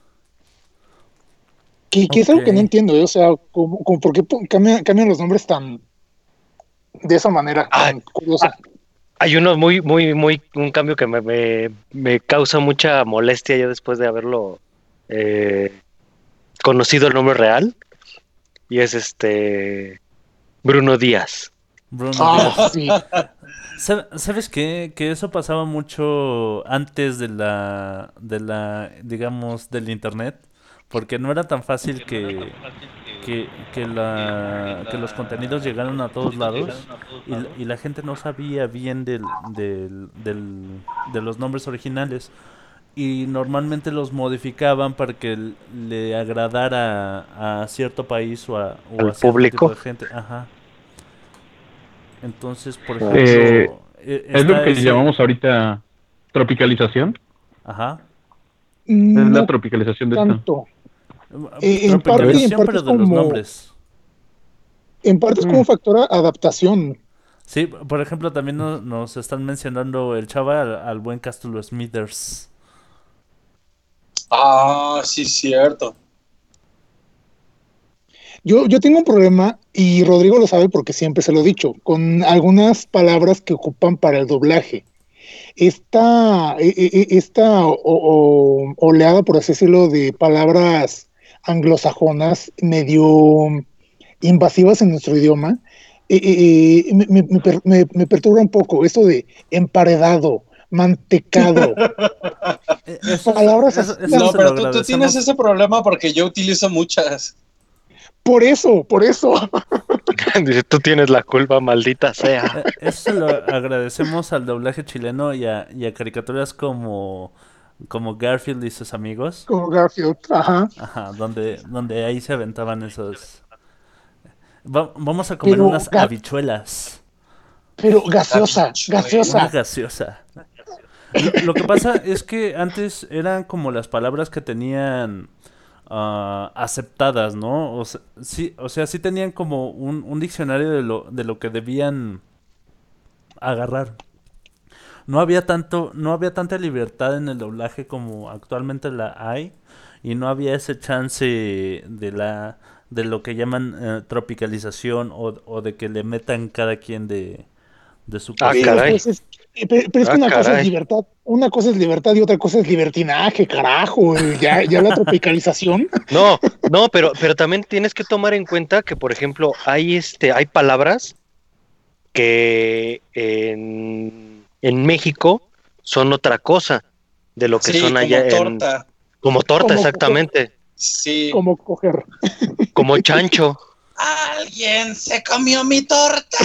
Que, que es algo que no entiendo, ¿eh? o sea, como, como por qué cambian, cambian los nombres tan de esa manera, tan curiosa. Hay uno muy, muy, muy, un cambio que me, me, me causa mucha molestia ya después de haberlo eh, conocido el nombre real. Y es este Bruno Díaz. Bruno Ah, Díaz. sí. Sa- ¿Sabes qué? Que eso pasaba mucho antes de la, de la, digamos, del internet, porque no era tan fácil que, que, que la, que los contenidos llegaran a todos lados y, la- y la gente no sabía bien del, del, del- de los nombres originales y normalmente los modificaban para que le agradara a cierto país o a, o ¿Al a cierto público? tipo de gente. Ajá. Entonces, por ejemplo, Eh, e- es lo está que ese- llamamos ahorita tropicalización. Ajá. Es No la tropicalización de esto. tanto. Eh, en parte- en es de los como- nombres. En parte es como un factor adaptación. Sí, por ejemplo, también no- nos están mencionando el chava al, al buen Castulo Smithers. Ah, sí, cierto. Yo, yo tengo un problema, y Rodrigo lo sabe porque siempre se lo he dicho, con algunas palabras que ocupan para el doblaje. Esta, e- e- e- esta o- o- oleada, por así decirlo, de palabras anglosajonas medio invasivas en nuestro idioma, eh, eh, eh, me, me- me per- me- me perturba un poco. Esto de emparedado, mantecado. Eso, Palabras eso- eso No, pero tú, tienes ese problema porque yo utilizo muchas. Por eso, por eso. Dice, tú tienes la culpa, maldita sea. Eso se lo agradecemos al doblaje chileno y a, y a caricaturas como, como Garfield y sus amigos. Como Garfield, ajá. Ajá, donde, donde ahí se aventaban esos. Va- vamos a comer Pero unas habichuelas. Pero gaseosa, Habichuela. Una gaseosa. gaseosa. Lo, lo que pasa es que antes eran como las palabras que tenían ah, aceptadas, ¿no? O sea, sí, o sea, sí tenían como un, un diccionario de lo, de lo que debían agarrar. No había tanto, no había tanta libertad en el doblaje como actualmente la hay. Y no había ese chance de la de lo que llaman eh, tropicalización o, o de que le metan cada quien de, de su Ah, caray. pues es- eh, pe- pero, es que Ah, una cosa es libertad, una cosa es libertad y otra cosa es libertinaje, carajo. Ya, ya la tropicalización. No, no, pero, pero también tienes que tomar en cuenta que, por ejemplo, hay este, hay palabras que en, en México son otra cosa de lo que Sí, son como allá en torta. como torta, Como- exactamente, Sí. Como coger. como chancho, Alguien se comió mi torta.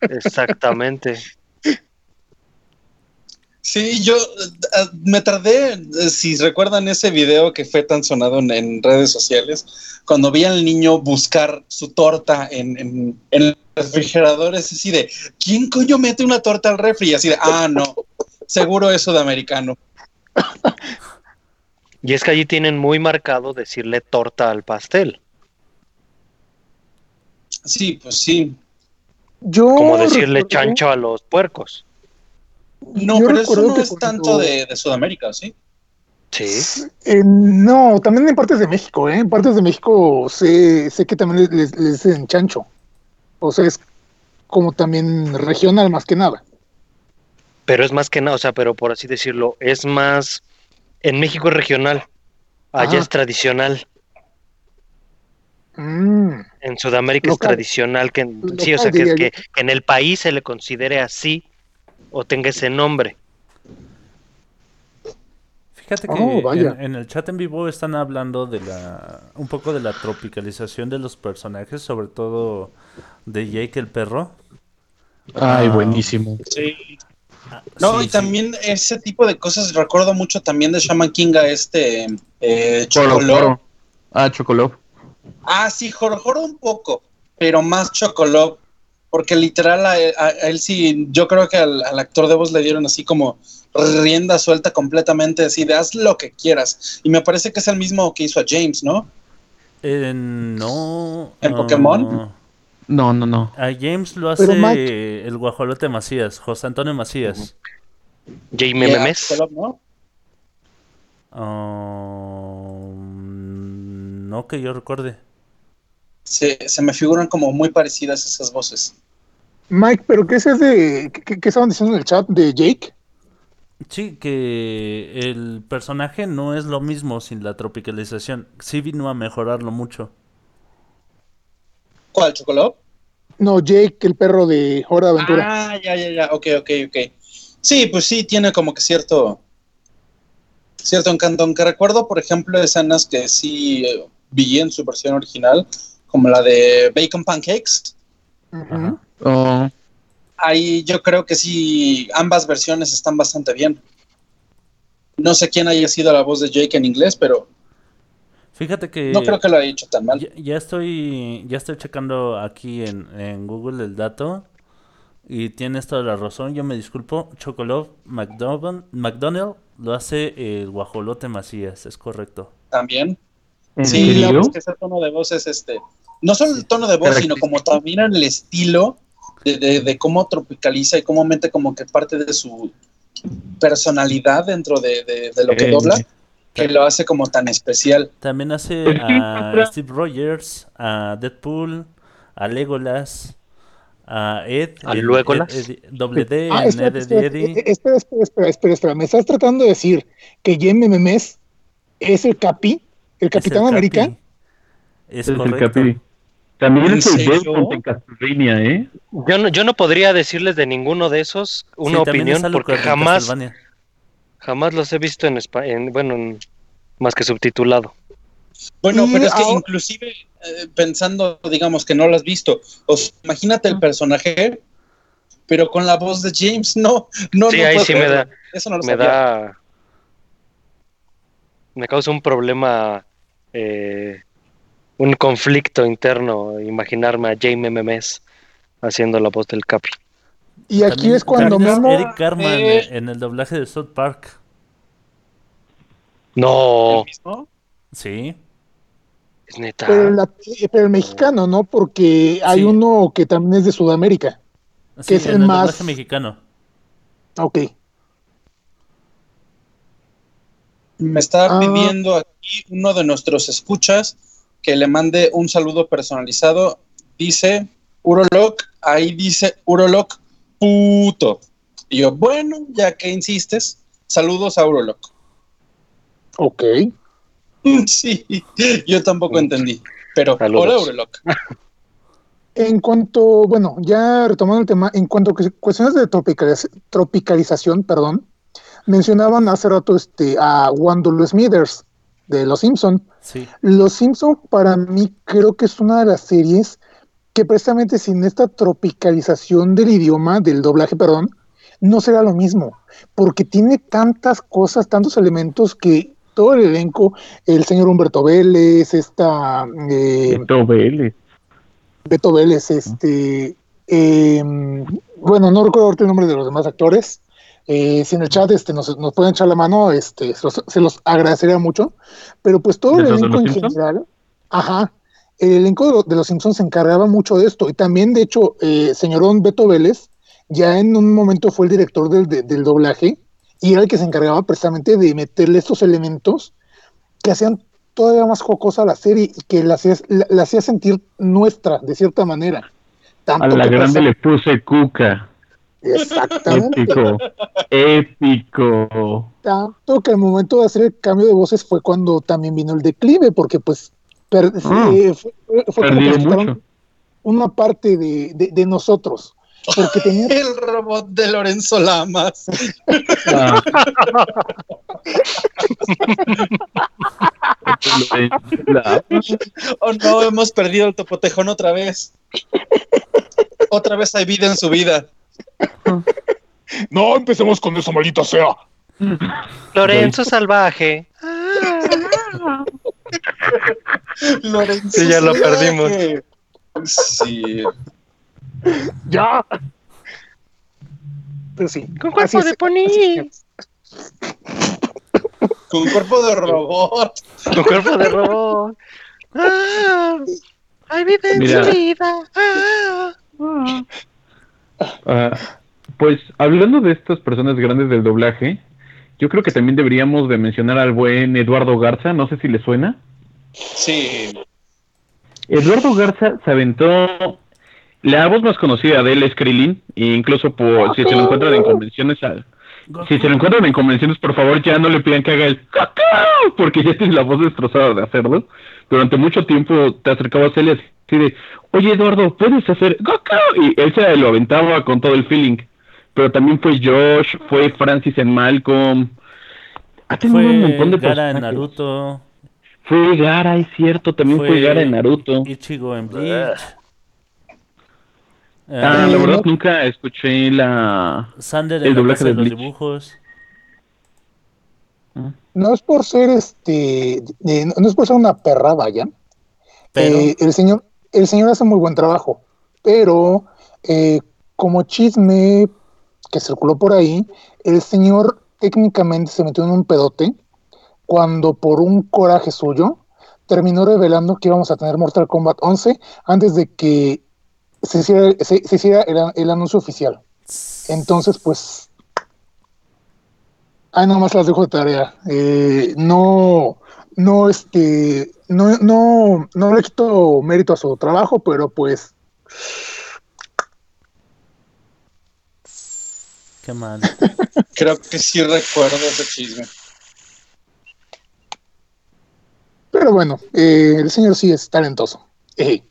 exactamente. Sí, yo eh, me tardé, eh, si recuerdan ese video que fue tan sonado en, en redes sociales, cuando vi al niño buscar su torta en, en, en el refrigerador, es así de, ¿quién coño mete una torta al refri? Y así de, ah, no, seguro es sudamericano. Y es que allí tienen muy marcado decirle torta al pastel, Sí, pues sí. Yo como decirle recuerdo- chancho a los puercos. No, pero eso no es tanto de, de Sudamérica, ¿sí? Sí. Eh, no, también en partes de México, ¿eh? En partes de México sé, sé que también les, les dicen chancho. O sea, es como también regional más que nada. Pero es más que nada, o sea, pero por así decirlo, es más. En México es regional, allá Ajá. es tradicional. Mm, En Sudamérica es tradicional que, Local, sí, o sea, que, es que en el país se le considere así o tenga ese nombre. Fíjate que Oh, en, en el chat en vivo están hablando de la un poco de la tropicalización de los personajes, sobre todo de Jake el perro. Ay, Ah, buenísimo. Sí. No, sí, y sí. también ese tipo de cosas recuerdo mucho también de Shaman King a este eh. Cholo. Ah, Chocoló. Ah, sí, Jorjoro un poco, pero más Chocoló, porque literal a, a- a él sí, yo creo que al, al actor de voz le dieron así como rienda suelta completamente, así de haz lo que quieras. Y me parece que es el mismo que hizo a James, ¿no? Eh, no. ¿En Pokémon? No, no, no. A James lo hace Mike- el guajolote Macías, José Antonio Macías. A Memes. Ah, no que yo recuerde. Se, se me figuran como muy parecidas esas voces. Mike, ¿pero qué es ese de. ¿Qué, qué estaban diciendo en el chat de Jake? Sí, que el personaje no es lo mismo sin la tropicalización. Sí vino a mejorarlo mucho. ¿Cuál, Chocoló? No, Jake, el perro de Hora de Aventura. Ah, ya, ya, ya, ok, ok, ok. Sí, pues sí, tiene como que cierto, cierto encanto. Aunque recuerdo, por ejemplo, escenas que sí eh, vi en su versión original, como la de Bacon Pancakes. Oh, Ahí yo creo que sí, ambas versiones están bastante bien. No sé quién haya sido la voz de Jake en inglés, pero Fíjate que no creo que lo haya hecho tan mal. ya, ya estoy ya estoy checando aquí en, en Google el dato y tienes toda la razón. Yo me disculpo. Chocolov McDonald, McDonald lo hace el guajolote Macías, es correcto. También. ¿En Sí, serio? la- que ese tono de voz es este. No solo el tono de voz, sino como también el estilo de, de- de cómo tropicaliza y cómo mete como que parte de su personalidad dentro de, de- de lo que Eh, dobla, que lo hace como tan especial. También hace Pues a Steve Rogers, a Deadpool, a Legolas, a Ed, ¿A el- Legolas? Ed- Ed- doble D, Ah, en espera, Ed, Ed, espera, Eddie. eh, espera, espera, espera, espera, espera. Me estás tratando de decir que Jim Memes es el Capi, el Es el Capitán Capi. América. Es Es el. Capi. También ¿En es el en Castlevania, ¿eh? Yo no, yo no podría decirles de ninguno de esos una Sí, opinión porque jamás, jamás los he visto en español, bueno, en- más que subtitulado. Bueno, pero es que ahora- inclusive eh, pensando, digamos, que no lo has visto, o sea, imagínate el personaje, pero con la voz de James, no, no, Sí, no ahí sí me da- Eso no lo me sabía. da me causa un problema eh, un conflicto interno imaginarme a Jaime Memes haciendo la voz del Capi Y aquí También- es cuando Memo. Eric Carman eh. en el doblaje de South Park. no ¿El mismo? Sí. es neta Pero, la- eh, pero el mexicano, ¿no? Porque hay Sí. uno que también es de Sudamérica. Sí, es el en el más- doblaje mexicano. Ok. Me está Ah. pidiendo aquí uno de nuestros escuchas que le mande un saludo personalizado. Dice Uroloc, ahí dice Uroloc, puto. Y yo, bueno, ya que insistes, saludos a Uroloc. Ok. Sí, yo tampoco entendí. Pero Saludos. hola Uroloc. En cuanto, bueno, ya retomando el tema, en cuanto a cuestiones de tropicaliz- tropicalización, perdón, mencionaban hace rato este, a Wendell Smithers de Los Simpson. Sí. Los Simpson para mí creo que es una de las series que precisamente sin esta tropicalización del idioma, del doblaje, perdón, no será lo mismo, porque tiene tantas cosas, tantos elementos que todo el elenco, el señor Humberto Vélez, esta eh, Beto Vélez. Beto Vélez, este, eh, bueno, no recuerdo ahorita el nombre de los demás actores. Eh, si en el chat este, nos, nos pueden echar la mano, este, se los, se los agradecería mucho. Pero pues todo ¿De el elenco en general, ajá, el elenco de, lo- de los Simpsons se encargaba mucho de esto. Y también, de hecho, eh, señorón Beto Vélez, ya en un momento fue el director del, de- del doblaje y era el que se encargaba precisamente de meterle estos elementos que hacían todavía más jocosa la serie y que la hacía, la, la hacía sentir nuestra, de cierta manera. Tanto A la grande pasa- le puse cuca. Exactamente. Épico. Épico. Tanto que al momento de hacer el cambio de voces fue cuando también vino el declive, porque pues per- Ah, eh, fue, fue como que mucho. una parte de, de- de nosotros. Porque tenía El robot de Lorenzo Lamas. Ah. Oh no, hemos perdido el topotejón otra vez. Otra vez hay vida en su vida. No empecemos con eso, maldita sea. Lorenzo Salvaje. Lorenzo Sí, ya lo perdimos. Sí. ya. Pero sí. Con cuerpo de pony. Con cuerpo de robot. Con cuerpo de robot. Ah, ahí vive su vida. Ah. Ah, pues hablando de estas personas grandes del doblaje, yo creo que también deberíamos de mencionar al buen Eduardo Garza, no sé si le suena. Sí. Eduardo Garza se aventó la voz más conocida de él es Krillin, e incluso por si se lo encuentran en convenciones a- si se lo encuentran en convenciones, por favor, ya no le pidan que haga el ¡Cacao! porque ya tienes la voz destrozada de hacerlo. Durante mucho tiempo te acercabas a él y así de, oye Eduardo, ¿puedes hacer ¡Cacao! Y él se lo aventaba con todo el feeling. Pero también fue Josh, fue Francis en Malcolm. Ha tenido un montón Fue de Gara en. Naruto. Fue Gara, es cierto, también fue, Gara en Naruto. Ichigo en Bleach. Ah, Eh, la verdad nunca escuché la Sander el la doblaje de de los Bleach. dibujos. No es por ser este, eh, no es por ser una perra, vaya. Pero- Eh, el señor, el señor hace muy buen trabajo, pero eh, como chisme que circuló por ahí, el señor técnicamente se metió en un pedote cuando por un coraje suyo terminó revelando que íbamos a tener Mortal Kombat 11 antes de que se hiciera, se, se hiciera el, el anuncio oficial. Entonces, pues, ahí nomás las dejo de tarea. Eh, no, no, este, no, no, no le quito mérito a su trabajo, pero pues, Qué mal. Creo que sí recuerdo ese chisme. pero bueno, eh, el señor sí es talentoso. Ejé.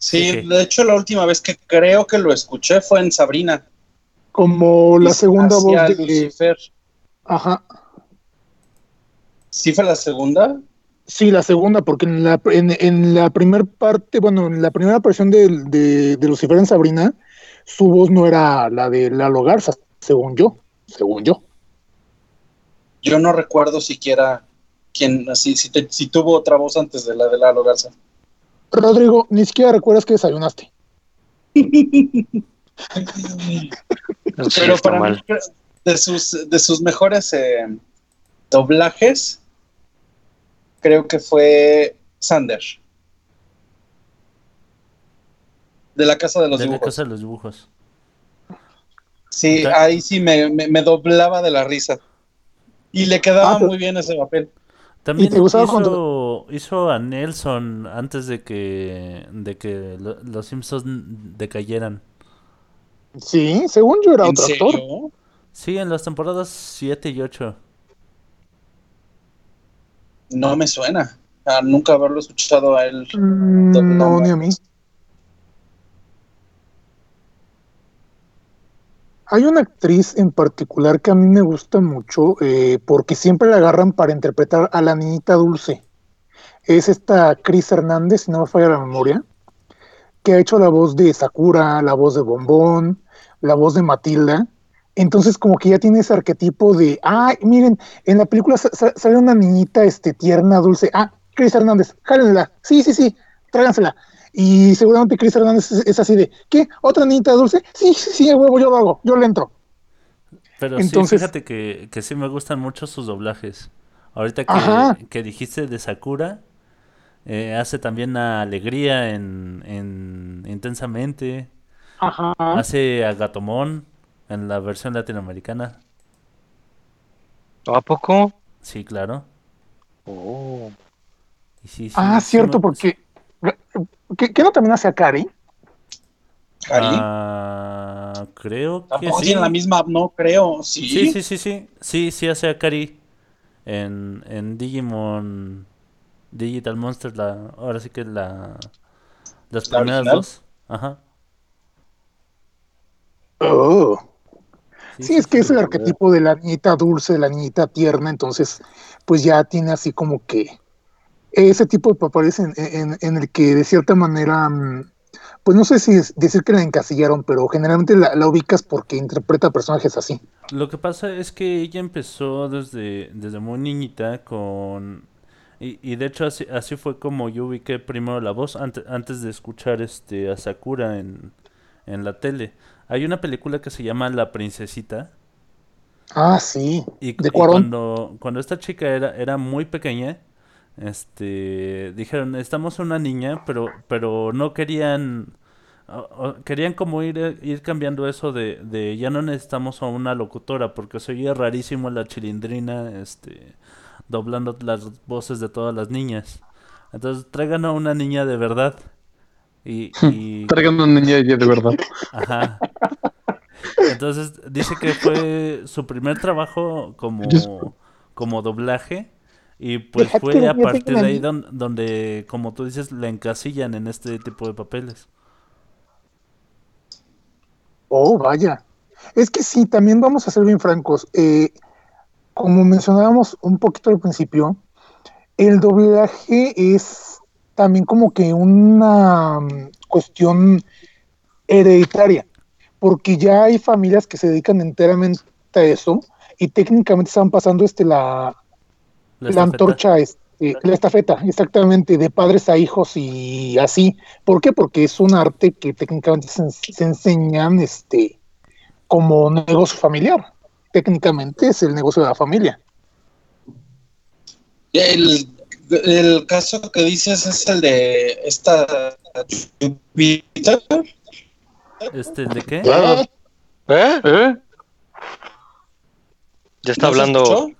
Sí, de hecho la última vez que creo que lo escuché fue en Sabrina. Como la Y segunda voz de, Lucifer. ajá, ¿Sí fue la segunda? sí, la segunda, porque en la, en, en la primera parte, bueno, en la primera versión de, de, de Lucifer en Sabrina, su voz no era la de Lalo Garza, según yo, según yo. Yo no recuerdo siquiera quién, así, si, te- si tuvo otra voz antes de la de Lalo Garza. Rodrigo, ni siquiera recuerdas que desayunaste. Pero para mí, de sus, de sus mejores eh, doblajes, creo que fue Sander. De la Casa de los de la Dibujos. casa de los dibujos. Sí, ahí sí me, me- me doblaba de la risa. Y le quedaba Ah, muy bien ese papel. También te gustaba hizo, hizo a Nelson antes de que, de que lo- los Simpsons decayeran. Sí, según yo era ¿En otro actor. serio? Sí, en las temporadas 7 y 8. No me suena. A nunca haberlo escuchado a él. Mm, No, ni a mí. Hay una actriz en particular que a mí me gusta mucho eh, porque siempre la agarran para interpretar a la niñita dulce. Es esta Cris Hernández, si no me falla la memoria, que ha hecho la voz de Sakura, la voz de Bombón, la voz de Matilda. Entonces como que ya tiene ese arquetipo de, ay, miren, en la película sa- sa- sale una niñita este, tierna, dulce. Ah, Cris Hernández, jálenla. Sí, sí, sí, tráigansela. Y seguramente Cris Hernández es, es así de, ¿qué? ¿Otra niñita dulce? Sí, sí, sí, huevo, yo lo hago, yo le entro. Pero Entonces- sí, fíjate que, que sí me gustan mucho sus doblajes. Ahorita que, que dijiste de Sakura, eh, hace también a Alegría en, en Intensamente. Ajá. Hace a Gatomón en la versión latinoamericana. ¿A poco? Sí, claro. Oh. Y sí, sí, Ah, sí cierto, me- porque... ¿Qué, qué no también hace a Cari? Cari. Ah, creo que Tampoco sí. tiene la misma, no creo. Sí. Sí, sí, sí, sí. Sí, sí hace a Kari en, en Digimon Digital Monsters, la, ahora sí que la las ¿La primeras original? dos. Ajá. Oh. Sí, Sí, es que sí, es el arquetipo de la niñita dulce, de la niñita tierna, entonces pues ya tiene así como que ese tipo de papeles en, en- en el que de cierta manera, mm, pues no sé si es decir que la encasillaron, pero generalmente la, la ubicas porque interpreta personajes así. Lo que pasa es que ella empezó desde, desde muy niñita con... Y, y de hecho así, así fue como yo ubiqué primero la voz ante- antes de escuchar este a Sakura en, en la tele. Hay una película que se llama La Princesita. Ah, sí, Y, de y cuando, cuando esta chica era, era muy pequeña, este, dijeron, estamos una niña, pero, pero no querían, querían como ir, ir cambiando eso de, de ya no necesitamos a una locutora, porque se oye rarísimo la chilindrina, este, doblando las voces de todas las niñas. Entonces traigan a una niña de verdad. Y, y Traigan una niña de verdad. Ajá. Entonces dice que fue su primer trabajo como, como doblaje y pues fue a partir de ahí una- don- donde, como tú dices, la encasillan en este tipo de papeles. Oh, vaya. Es que sí, también vamos a ser bien francos. eh, como mencionábamos un poquito al principio, el doblaje es también como que una mm, cuestión hereditaria, porque ya hay familias que se dedican enteramente a eso y técnicamente están pasando este la, La antorcha, este, la estafeta, exactamente, de padres a hijos y así. ¿Por qué? Porque es un arte que técnicamente se, ens- se enseñan este, como negocio familiar. Técnicamente es el negocio de la familia. El, el caso que dices es el de esta Jupiter. Este, ¿de qué? ¿Eh? ¿Eh? Ya está ¿No hablando.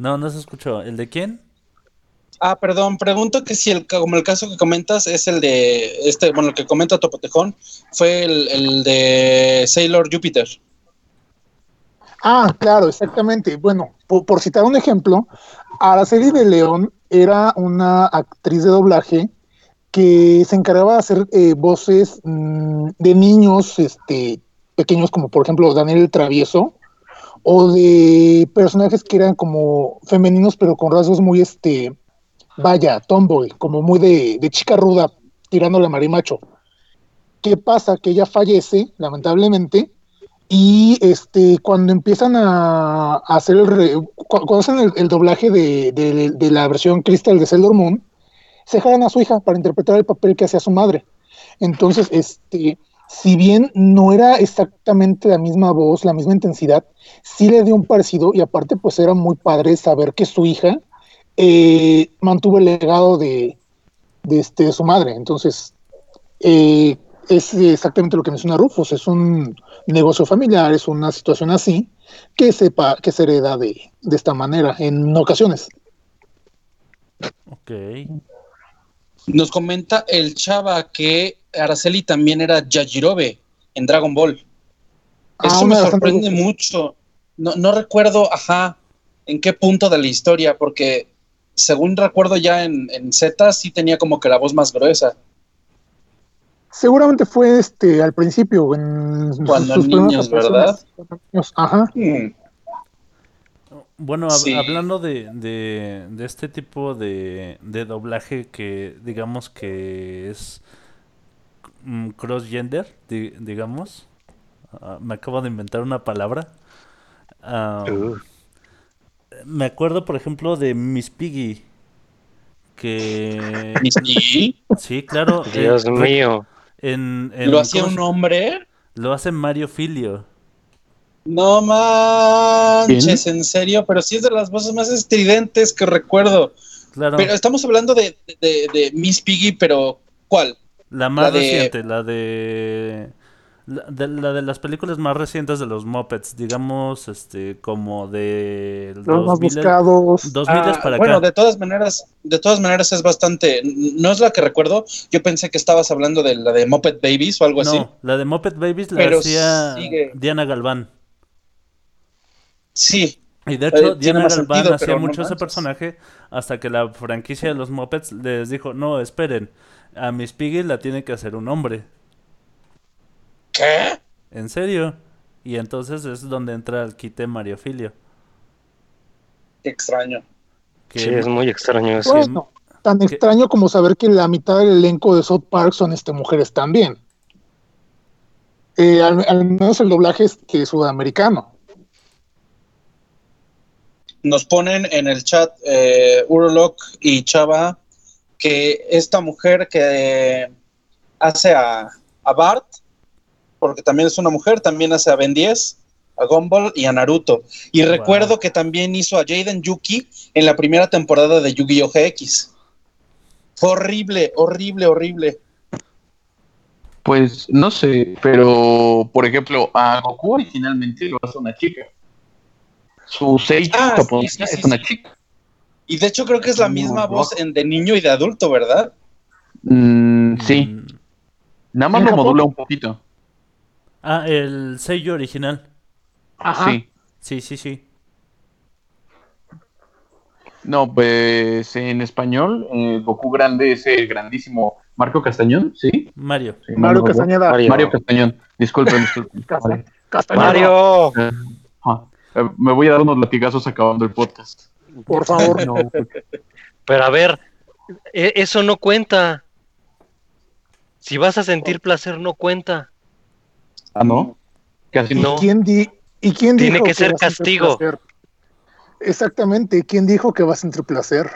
No, no se escuchó. ¿El de quién? Ah, perdón, pregunto que si el, como el caso que comentas es el de, este, bueno, el que comenta Topotejón, fue el, el de Sailor Jupiter. Ah, claro, exactamente. Bueno, por, por citar un ejemplo, Araceli de León era una actriz de doblaje que se encargaba de hacer eh, voces mm, de niños este, pequeños, como por ejemplo Daniel el Travieso, o de personajes que eran como femeninos, pero con rasgos muy, este, vaya, tomboy, como muy de, chica ruda, tirándole a marimacho. ¿Qué pasa? Que ella fallece, lamentablemente, y este, cuando empiezan a, hacer el, re- cu- cuando hacen el, doblaje de, de- de la versión Crystal de Sailor Moon, se jalan a su hija para interpretar el papel que hacía su madre. Entonces, este, si bien no era exactamente la misma voz, la misma intensidad, sí le dio un parecido y aparte pues era muy padre saber que su hija eh, mantuvo el legado de, de, este, de su madre. Entonces, eh, es exactamente lo que menciona Rufus, es un negocio familiar, es una situación así que sepa que se hereda de, de esta manera en ocasiones. Ok. Nos comenta el chava que Araceli también era Yajirobe en Dragon Ball. Ah, Eso me sorprende mucho. No, no recuerdo, ajá, en qué punto de la historia, porque según recuerdo ya en, en Z sí tenía como que la voz más gruesa. Seguramente fue este al principio, en Cuando sus niños, ¿verdad? Niños, Ajá. Hmm. Bueno, hab- Sí. hablando de, de, de este tipo de, de doblaje que digamos que es mm, cross-gender, di- digamos. Ah, me acabo de inventar una palabra. Me acuerdo, por ejemplo, de Miss Piggy. Que... ¿Miss Piggy? Sí, claro. Dios mío. En, en- ¿Lo hacía ¿cómo un hombre? Lo hace Mario Filio. No manches, en serio, pero sí es de las voces más estridentes que recuerdo. Claro. Pero estamos hablando de, de- de Miss Piggy, pero ¿cuál? La más La de- reciente, la de, la de la de las películas más recientes de los Muppets, digamos, este, como de Los más 2000 buscados. 2000 Ah, para bueno, acá. de todas maneras, de todas maneras es bastante. No es la que recuerdo. Yo pensé que estabas hablando de la de Muppet Babies o algo así. No, la de Muppet Babies la Pero hacía sigue. Diana Galván. Sí. Y de Eh, hecho, tiene Diana Galván sentido, hacía no mucho ese personaje hasta que la franquicia de los Muppets les dijo, no, esperen, a Miss Piggy la tiene que hacer un hombre. ¿Qué? ¿En serio? Y entonces es donde entra el quite Mario Filio. Qué extraño. Que- Sí, es muy extraño eso. Bueno, tan extraño como saber que la mitad del elenco de South Park son este, mujeres también. Eh, al, al menos el doblaje es que sudamericano. Nos ponen en el chat eh, Urolog y Chava que esta mujer que hace a, a Bart, porque también es una mujer, también hace a Ben 10, a Gumball y a Naruto. Y Wow. recuerdo que también hizo a Jaden Yuki en la primera temporada de Yu-Gi-Oh! GX. Fue horrible, horrible, horrible. Pues no sé, pero por ejemplo, a Goku originalmente lo hace una chica. Su Seiyu Ah, japonesa sí, sí, sí, es una sí. chica. Y de hecho creo que es la misma no. voz en de niño y de adulto, ¿verdad? Mm, sí, Mm, nada más ¿En lo modula un poquito. Ah, el sello original. Ajá. Sí. Sí, sí, sí. No, pues en español, eh, Goku grande es el grandísimo Marco Castañón, ¿sí? Mario. Sí, Mario Castañeda. Mario. Mario Castañón, disculpen, disculpen. Casta- Vale. Castañeda, Mario, Ah, eh, me voy a dar unos latigazos acabando el podcast. Por favor. No, pero a ver, e- eso no cuenta. Si vas a sentir placer, no cuenta. ah, no, casi No. ¿Quién di- ¿Y quién Tiene dijo que ser vas a sentir castigo. placer? Exactamente, ¿quién dijo que vas a sentir placer?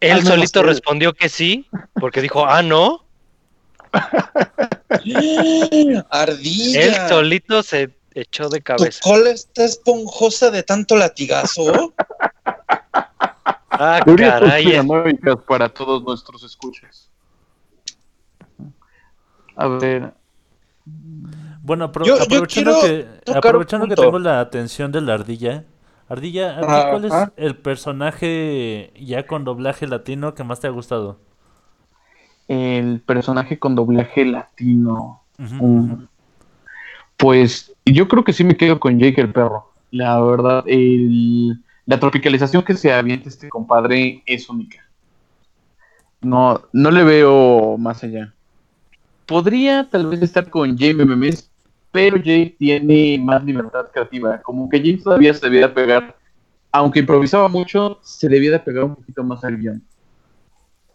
Él solito respondió que sí, porque dijo, ah, no. Ardilla. Él solito se echó de ¿Tu cabeza. cola está esponjosa de tanto latigazo? Ah, Teorías conspiranoicas para todos nuestros escuchas. A ver, Bueno, apro- Yo- yo aprovechando, que, aprovechando que tengo la atención de la ardilla. Ardilla, ¿a ti Ajá, ¿cuál es el personaje ya con doblaje latino que más te ha gustado? el personaje con doblaje latino. Mm. Pues yo creo que sí me quedo con Jake el perro. La verdad, el- la tropicalización que se avienta este compadre es única. No, no le veo más allá. Podría tal vez estar con Jamie Memes, pero Jake tiene más libertad creativa. Como que Jake todavía se debía de pegar, aunque improvisaba mucho, se debía de pegar un poquito más al guion.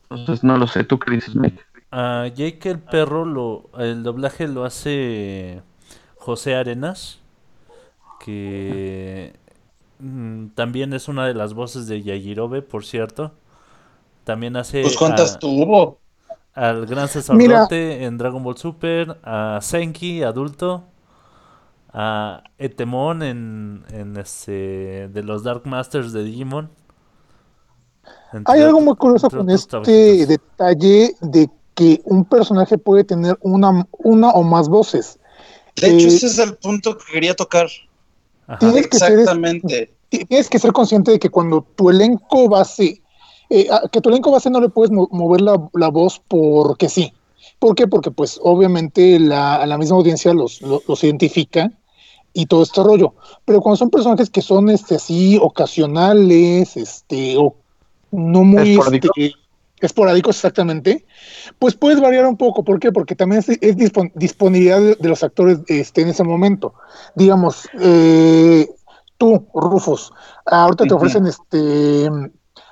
Entonces no lo sé, ¿tú qué dices, Mike? A Jake el perro, lo, el doblaje lo hace José Arenas, que mm, también es una de las voces de Yajirobe, por cierto. También hace Pues cuántas a- tuvo. al gran sacerdote en Dragon Ball Super, a Senki adulto, a Etemon en, en este de los Dark Masters de Digimon. Entre Hay algo muy curioso con este trabajitos. detalle de que un personaje puede tener una, una o más voces. De hecho, Eh, ese es el punto que quería tocar. Tienes que ser este- Exactamente. tienes que ser consciente de que cuando tu elenco base, eh, a- que tu elenco base no le puedes mo- mover la, la voz porque sí. ¿Por qué? Porque pues obviamente la, la misma audiencia los, lo- los identifica y todo este rollo. Pero cuando son personajes que son este así ocasionales, este, o no muy Esporádicos. este, esporádicos exactamente, pues puedes variar un poco. ¿Por qué? Porque también es, es dispon- disponibilidad de, de los actores este, en ese momento. Digamos, eh, tú, Rufus, ahorita te ofrecen este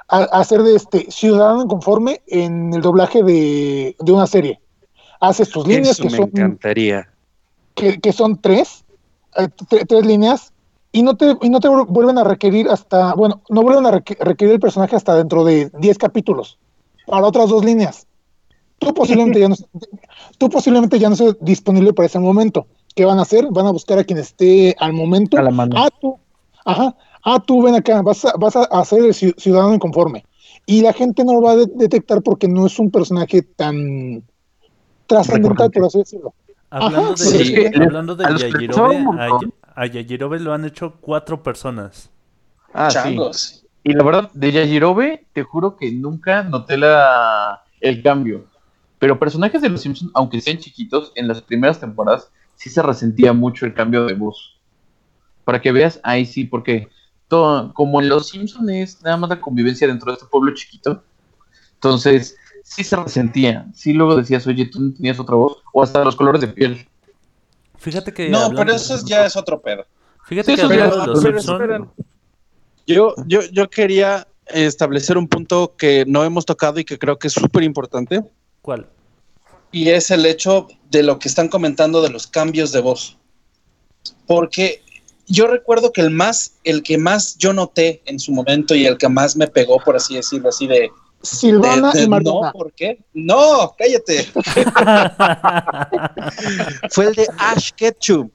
a, a hacer de este ciudadano inconforme en el doblaje de, de una serie. Haces tus líneas Eso que me son encantaría. que, que son tres, eh, tre- tres líneas, y no te, y no te vu- vuelven a requerir hasta, bueno, no vuelven a requ- requerir el personaje hasta dentro de 10 capítulos, para otras dos líneas. Tú posiblemente ya no, tú posiblemente ya no estés disponible para ese momento. ¿Qué van a hacer? Van a buscar a quien esté al momento. A la mano. Ah, tú, ajá, ah, tú ven acá, vas a, vas a hacer el ci- ciudadano inconforme. Y la gente no lo va a de- detectar porque no es un personaje tan trascendental, por así decirlo. Hablando Ajá, de, sí. hablando de A Yajirobe, a, a lo han hecho cuatro personas. Ah, sí. Y la verdad, de Yajirobe, te juro que nunca noté la, el cambio. Pero personajes de los Simpsons, aunque sean chiquitos, en las primeras temporadas sí se resentía mucho el cambio de voz. Para que veas, ahí sí, porque todo, como en los Simpsons es nada más la convivencia dentro de este pueblo chiquito, entonces sí se resentía. Sí luego decías, oye, tú no tenías otra voz, o hasta los colores de piel. Fíjate que. No, hablando- pero eso es- ya es otro pedo. Fíjate Sí, que eso ya- los pero. Yo, yo, yo quería establecer un punto que no hemos tocado y que creo que es súper importante. ¿Cuál? Y es el hecho de lo que están comentando de los cambios de voz. Porque yo recuerdo que el más, el que más yo noté en su momento y el que más me pegó, por así decirlo, así de. Silvana de- de- y no. ¿por qué? No, cállate. Fue el de Ash Ketchum.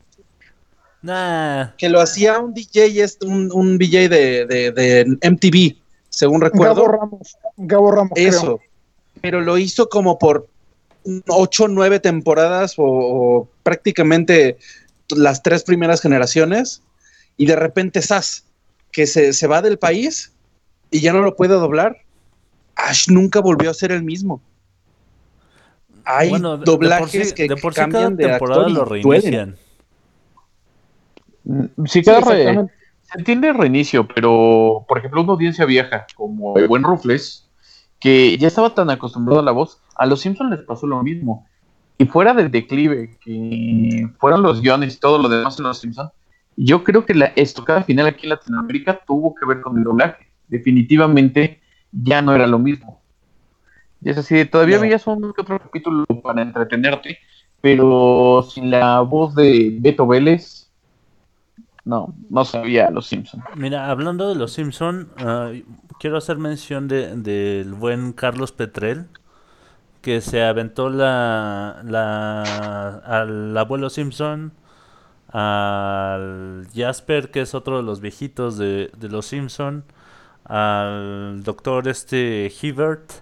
Nah. que lo hacía un DJ, un, un DJ de, de- de MTV, según recuerdo. Gabo Ramos. Gabo Ramos, Eso. creo. Pero lo hizo como por ocho, nueve temporadas o, o prácticamente las tres primeras generaciones. Y de repente Sass, que se, se va del país y ya no lo puede doblar. Ash nunca volvió a ser el mismo. Hay Bueno, de- de doblajes por sí- que, de por sí cada cambian de temporada actor y lo duelen. Sí, cada re- se entiende reinicio, pero por ejemplo, una audiencia vieja como el buen Rufles, que ya estaba tan acostumbrado a la voz, a los Simpsons les pasó lo mismo. Y fuera del declive, que fueron los guiones y todo lo demás en los Simpsons, yo creo que la estocada final aquí en Latinoamérica tuvo que ver con el doblaje. Definitivamente ya no era lo mismo. Y es así, todavía No. veías un otro capítulo para entretenerte, pero sin la voz de Beto Vélez, no, no sabía los Simpsons. Mira, hablando de los Simpson, ah, quiero hacer mención de- del buen Carlos Petrel, que se aventó la, la al abuelo Simpson, al Jasper, que es otro de los viejitos de, de los Simpson, al doctor este Hibbert,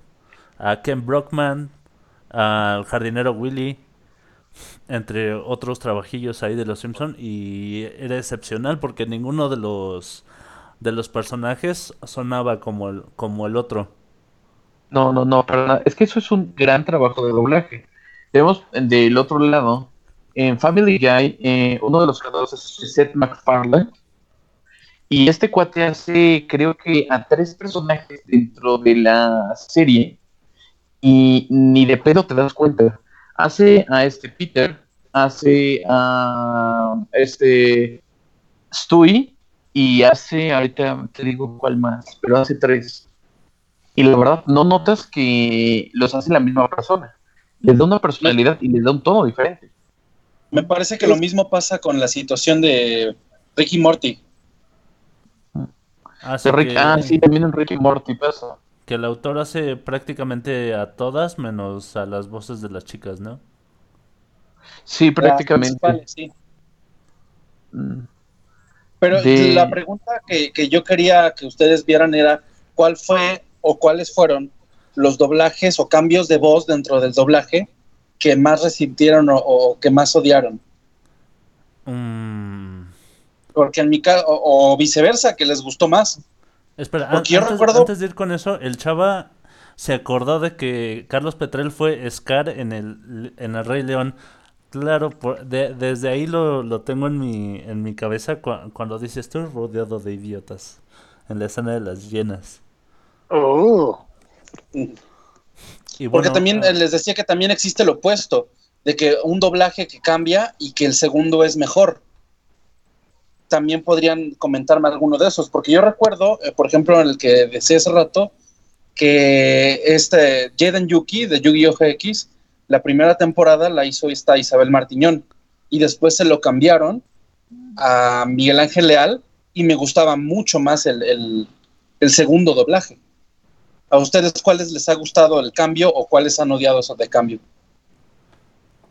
a Ken Brockman, al jardinero Willy, entre otros trabajillos ahí de los Simpson y era excepcional porque ninguno de los de los personajes sonaba como el, como el otro. No, no, no. Es que eso es un gran trabajo de doblaje. Tenemos del otro lado, en Family Guy, eh, uno de los creadores es Seth MacFarlane. Y este cuate hace, creo que a tres personajes dentro de la serie. Y ni de pedo te das cuenta. Hace a este Peter, hace a este Stewie y hace, ahorita te digo cuál más, pero hace tres. Y la verdad, no notas que los hace la misma persona. Les da una personalidad y les da un tono diferente. Me parece que lo mismo pasa con la situación de Ricky Morty. Rick- que, ah, sí, también en Ricky Morty pasa. Que el autor hace prácticamente a todas menos a las voces de las chicas, ¿no? Sí, prácticamente. sí. Mm. Pero De- la pregunta que, que yo quería que ustedes vieran era cuál fue o cuáles fueron los doblajes o cambios de voz dentro del doblaje que más resintieron o, o que más odiaron. Mm, Porque en mi caso, o, o viceversa, que les gustó más. Espera, an- antes, recuerdo- antes de ir con eso, el chava se acordó de que Carlos Petrel fue Scar en el, en el Rey León. Claro, por- de- desde ahí lo, lo tengo en mi, en mi cabeza cua- cuando dice estoy rodeado de idiotas en la escena de las llenas. Oh. Y Porque también ah, eh, les decía que también existe lo opuesto, de que un doblaje que cambia y que el segundo es mejor. También podrían comentarme alguno de esos, porque yo recuerdo, eh, por ejemplo, en el que decía hace rato, que este Jaden Yuki de Yu-Gi-Oh! GX, la primera temporada la hizo esta Isabel Martiñón, y después se lo cambiaron a Miguel Ángel Leal, y me gustaba mucho más el, el- el segundo doblaje. ¿A ustedes cuáles les ha gustado el cambio o cuáles han odiado eso de cambio?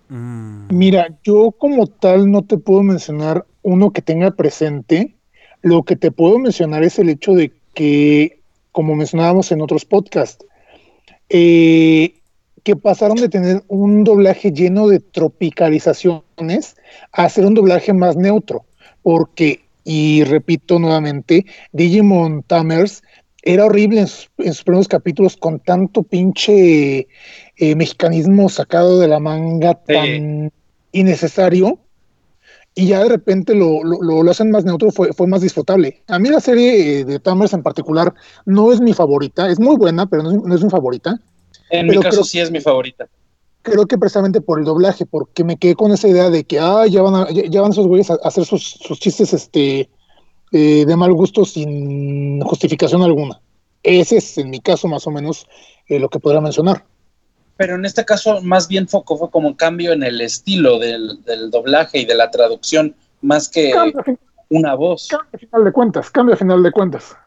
Mm, Mira, yo como tal no te puedo mencionar uno que tenga presente. Lo que te puedo mencionar es el hecho de que, como mencionábamos en otros podcasts, eh, que pasaron de tener un doblaje lleno de tropicalizaciones a hacer un doblaje más neutro. Porque, y repito nuevamente, Digimon Tamers era horrible en sus, en sus primeros capítulos con tanto pinche eh, mexicanismo sacado de la manga Sí. tan innecesario y ya de repente lo, lo, lo- hacen más neutro, fue, fue más disfrutable. A mí la serie eh, de Tamers en particular no es mi favorita, es muy buena, pero no es, no es mi favorita. En Pero mi caso creo- sí es mi favorita. creo que precisamente por el doblaje, porque me quedé con esa idea de que ah, ya van, a- ya, ya van esos güeyes a, a hacer sus, sus chistes este eh, de mal gusto sin justificación alguna. Ese es en mi caso más o menos eh, lo que podría mencionar. Pero en este caso, más bien foco fue como un cambio en el estilo del, del doblaje y de la traducción, más que una voz. cambia a final de cuentas, cambia a final de cuentas.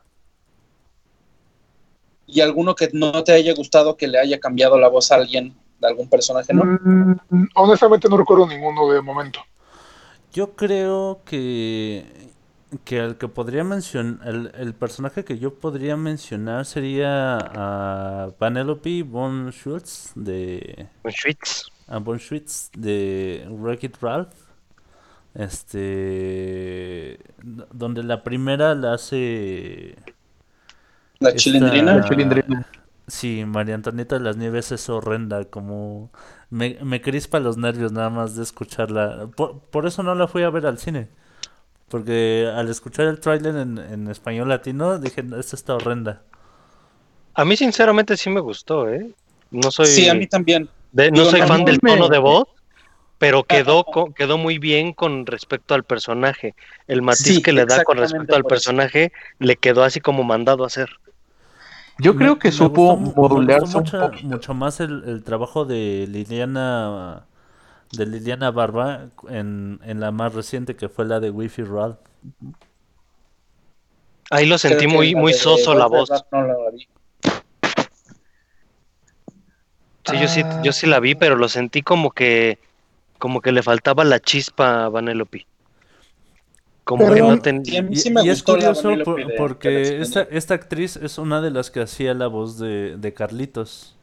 Y alguno que no te haya gustado que le haya cambiado la voz a alguien, de algún personaje, ¿no? Mm, honestamente no recuerdo ninguno de momento. Yo creo que, que el que podría mencionar, el, el personaje que yo podría mencionar sería a Vanellope von Schultz de Von a de Wreck-It Ralph. Este donde la primera la hace La esta- chilindrina. La chilindrina. Sí, María Antonieta de las Nieves es horrenda, como me, me crispa los nervios nada más de escucharla. Por, por eso no la fui a ver al cine, porque al escuchar el tráiler en, en español latino dije, "No, esta está horrenda. A mí sinceramente sí me gustó, ¿eh? No soy, Sí, a mí también. de- no Digo, soy no, fan no del me- tono de voz, pero quedó, co- quedó muy bien con respecto al personaje. El matiz Sí, que le da con respecto al personaje le quedó así como mandado a hacer. Yo creo que Me supo gustó mu- me modularse mucho, mucho más el, el trabajo de Liliana de Liliana Barba en, en la más reciente que fue la de Wi-Fi Ralph. Ahí lo sentí Creo muy, muy soso la voz. No la vi. Sí, yo sí, yo sí la vi, pero lo sentí como que, como que le faltaba la chispa a Vanellope. Como que no ten- Sí, a mí Y, sí me y es curioso Vanellope por- de- de la porque esta, esta actriz es una de las que hacía la voz de, de Carlitos.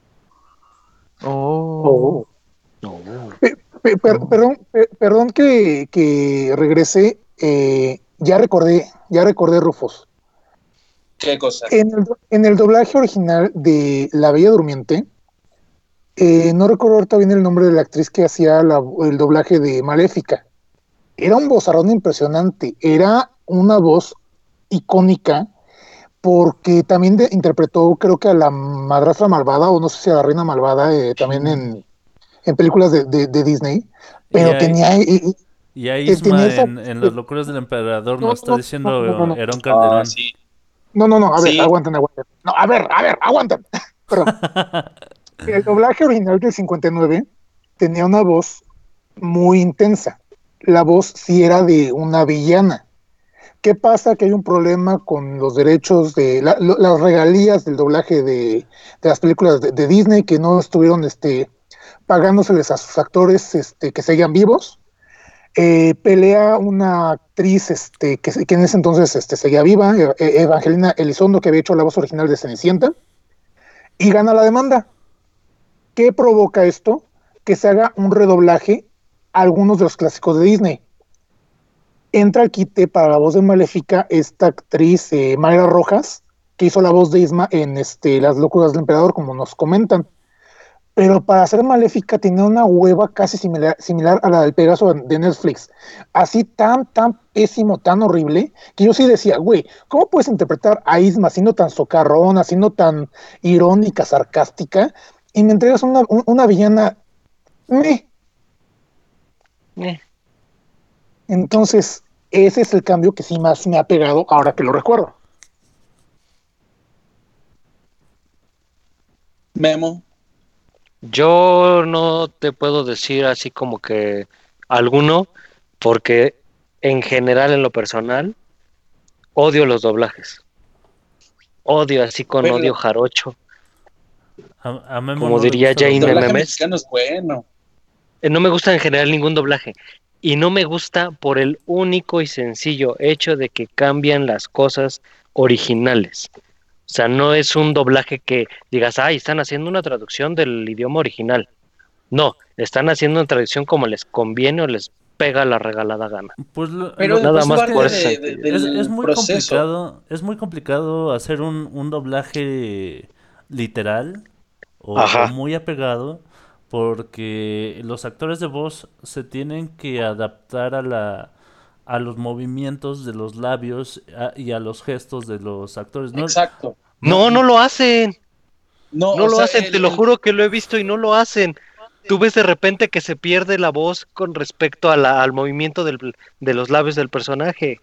Oh. Pe- pe- per- perdón, pe- perdón que, que regrese. eh, ya recordé, ya recordé Rufus. ¿Qué cosa? En el, en el doblaje original de La Bella Durmiente, eh, no recuerdo ahorita bien el nombre de la actriz que hacía la- el doblaje de Maléfica. Era un vozarrón impresionante, era una voz icónica porque también de- interpretó creo que a la madrastra malvada o no sé si a la reina malvada eh, también en, en películas de, de- de Disney, pero Y ahí- tenía... y- ahí Que Isma tenía esa- en, en Las locuras del emperador No, nos está no, diciendo no, no, no. Herón Calderón. Ah, sí. No, no, no, a ver, Sí. aguanten, aguanten. No, a ver, a ver, aguanten. Perdón. El doblaje original del 59 tenía una voz muy intensa. La voz sí era de una villana. ¿Qué pasa? Que hay un problema con los derechos de la- lo- las regalías del doblaje de, de las películas de, de Disney que no estuvieron este, pagándoseles a sus actores este, que seguían vivos. Eh, pelea una actriz este, que, en ese entonces este, seguía viva, eh, Evangelina Elizondo, que había hecho la voz original de Cenicienta, y gana la demanda. ¿Qué provoca esto? Que se haga un redoblaje a algunos de los clásicos de Disney. Entra al quite para la voz de Maléfica esta actriz eh, Mayra Rojas, que hizo la voz de Isma en Las locuras del emperador, como nos comentan. Pero para ser Maléfica tenía una hueva casi similar, similar a la del Pegaso de Netflix. Así tan, tan pésimo, tan horrible, que yo sí decía, güey, ¿cómo puedes interpretar a Isma siendo tan socarrona, siendo tan irónica, sarcástica, y me entregas una, un- una villana... meh? Eh. Entonces, ese es el cambio que sí más me ha pegado ahora que lo recuerdo. Memo. Yo no te puedo decir así como que alguno, porque en general, en lo personal, odio los doblajes. Odio así con odio jarocho. A, a Memo Como diría Jane MMS. bueno. Eh, No me gusta en general ningún doblaje. Y no me gusta por el único y sencillo hecho de que cambian las cosas originales. O sea, no es un doblaje que digas, ay, están haciendo una traducción del idioma original. No, están haciendo una traducción como les conviene o les pega la regalada gana. Pues lo- Pero lo que nada más por de- ese de- sentido. es, muy proceso. complicado, es muy complicado hacer un, un doblaje literal o muy apegado porque los actores de voz se tienen que adaptar a la a los movimientos de los labios a- y a los gestos de los actores. No, Exacto. No, no lo hacen. No, No lo sea, hacen, el- te lo juro que lo he visto y no lo hacen. tú ves de repente que se pierde la voz con respecto a la- al movimiento del- de los labios del personaje.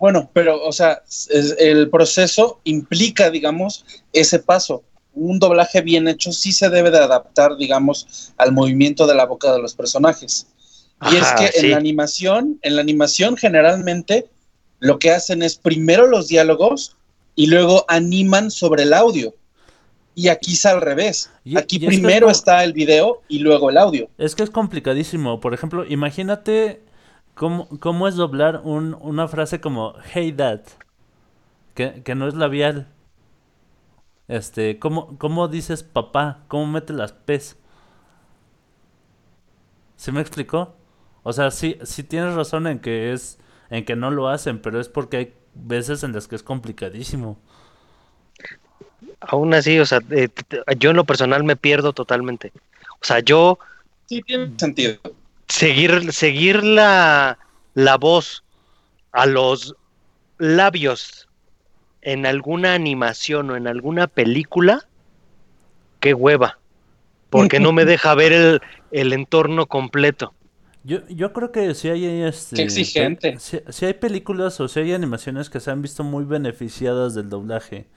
Bueno, pero, o sea, es- el proceso implica, digamos, ese paso. Un doblaje bien hecho sí se debe de adaptar, digamos, al movimiento de la boca de los personajes. Y es que en la animación, en la animación generalmente lo que hacen es primero los diálogos y luego animan sobre el audio. Y aquí es al revés. Y- Aquí y es que primero está el video y luego el audio. Es que es complicadísimo. Por ejemplo, imagínate cómo, cómo es doblar un- una frase como Hey Dad, que, que no es labial. Este, ¿cómo, cómo dices papá? ¿Cómo mete las P's? ¿Sí me explicó? O sea, sí, sí tienes razón en que es, en que no lo hacen, pero es porque hay veces en las que es complicadísimo. Aún así, o sea, eh, yo en lo personal me pierdo totalmente. O sea, yo Sí, tiene sentido. seguir, seguir la, la voz a los labios en alguna animación o en alguna película, qué hueva. Porque no me deja ver el, el entorno completo. Yo, yo creo que si hay este, Qué exigente. Si, si hay películas o si hay animaciones que se han visto muy beneficiadas del doblaje.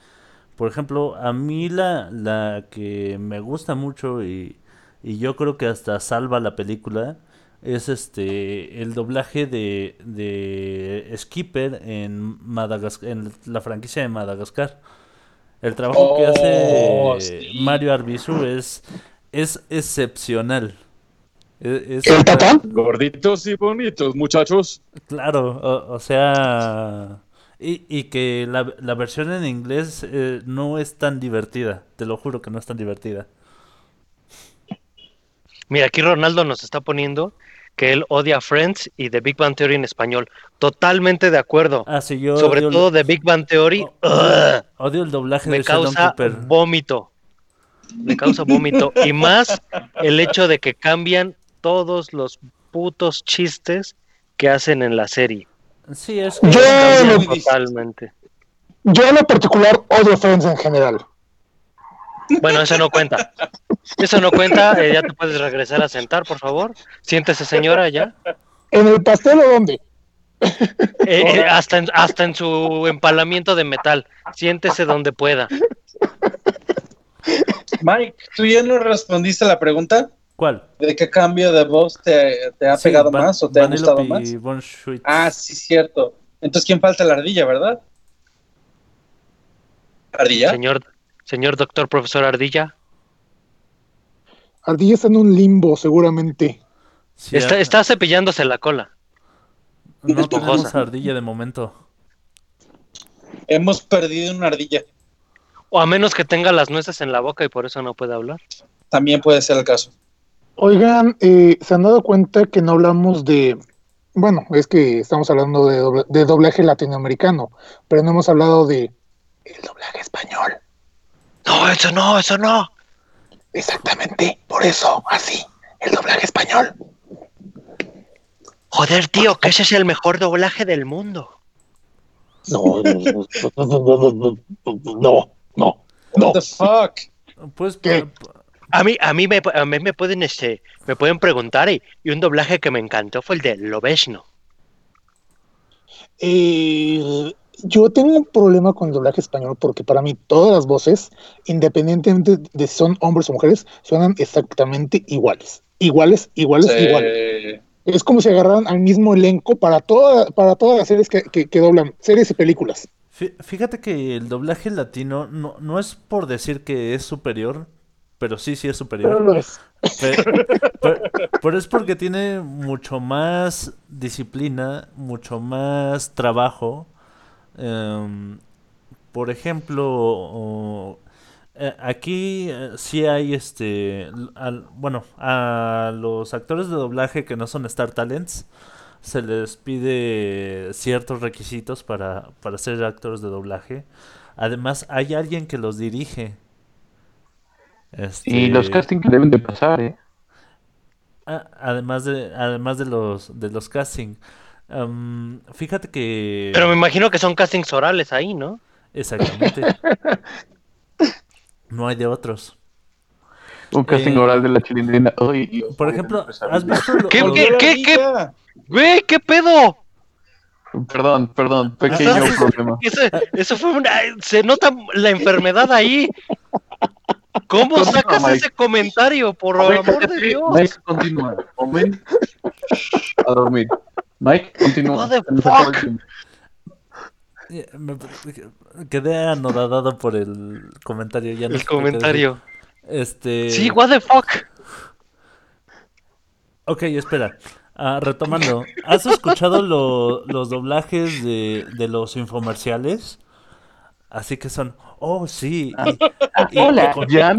Por ejemplo, a mí la, la que me gusta mucho y, y yo creo que hasta salva la película es este el doblaje de, de Skipper en Madagascar, en la franquicia de Madagascar. El trabajo que Oh, hace sí. Mario Arbizu es, es excepcional. Es- ¿El? Gorditos y bonitos, muchachos. Claro, o, o sea, y, y que la, la versión en inglés eh, no es tan divertida, te lo juro que no es tan divertida. Mira, aquí Ronaldo nos está poniendo que él odia Friends y The Big Bang Theory en español. Totalmente de acuerdo. Ah, sí, yo Sobre odio el- todo The Big Bang Theory. o- odio el doblaje me de causa Cooper. vómito. Me causa vómito. Y más el hecho de que cambian todos los putos chistes que hacen en la serie. Sí, es Yo, Cambian lo- totalmente. yo en lo particular odio Friends en general. Bueno, eso no cuenta. Eso no cuenta. eh, ya te puedes regresar a sentar, por favor. Siéntese, señora, ya. ¿En el pastel o dónde? Eh, eh, hasta, en, hasta en su empalamiento de metal. Siéntese donde pueda. Mike, ¿tú ya no respondiste a la pregunta? ¿Cuál? ¿De qué cambio de voz te, te ha Sí, pegado Van- más o te ha gustado más? Von. Ah, sí, cierto. Entonces, ¿quién falta? La ardilla, ¿verdad? ¿Ardilla? Señor, señor doctor profesor Ardilla. Ardilla está en un limbo, seguramente. Sí, Está, ah, está cepillándose la cola. no esponjosa. tenemos ardilla de momento. Hemos perdido una ardilla. O a menos que tenga las nueces en la boca y por eso no puede hablar. También puede ser el caso. Oigan, eh, ¿se han dado cuenta que no hablamos de... Bueno, es que estamos hablando de, dobla- de doblaje latinoamericano, pero no hemos hablado de el doblaje español. No, eso no, eso no. Exactamente, por eso, así, el doblaje español. Joder, tío, que ese es el mejor doblaje del mundo. No, no, no, no, no. What the fuck? Pues ¿Qué? A mí, a mí me, a mí me pueden, este, me pueden preguntar y, y un doblaje que me encantó fue el de Lobesno. Eh, yo tengo un problema con el doblaje español porque para mí todas las voces, independientemente de si son hombres o mujeres, suenan exactamente iguales. Iguales, iguales, Sí. iguales. Es como si agarraran al mismo elenco para, toda, para todas las series que, que- que doblan, series y películas. fí- fíjate que el doblaje latino no, no es por decir que es superior, pero sí, sí es superior. Pero lo es. Pe- pe- Pero, es porque tiene mucho más disciplina, mucho más trabajo. Em, por ejemplo, o- eh, aquí eh, sí hay este, al- bueno, a los actores de doblaje que no son Star Talents se les pide ciertos requisitos para, para ser actores de doblaje. Además, hay alguien que los dirige. Y los Este, castings que deben de pasar, ¿eh? Ah, Además de, además de los de los casting. Am, fíjate que. Pero me imagino que son castings orales ahí, ¿no? Exactamente. No hay de otros. Un casting Eh, oral de la chilindrina. Ay, Dios, Por ejemplo, empezar. ¿has visto lo- ¿Qué, qué, qué, qué? Güey, ¿qué pedo? Perdón, perdón, pequeño Estás- problema. Eso, eso fue una. Se nota la enfermedad ahí. ¿Cómo sacas ese comentario? Por Mike, amor de. Dios. Mike, continúa. Omen, a dormir. Mike, continúa. What the fuck? Eh, me- quedé anodadado por el comentario. Ya no El comentario. Este. Sí, what the fuck. Ok, espera. Ah, retomando, ¿has escuchado lo- los doblajes de, de los infomerciales? Así que son, oh sí. y- y- Hola, y ya.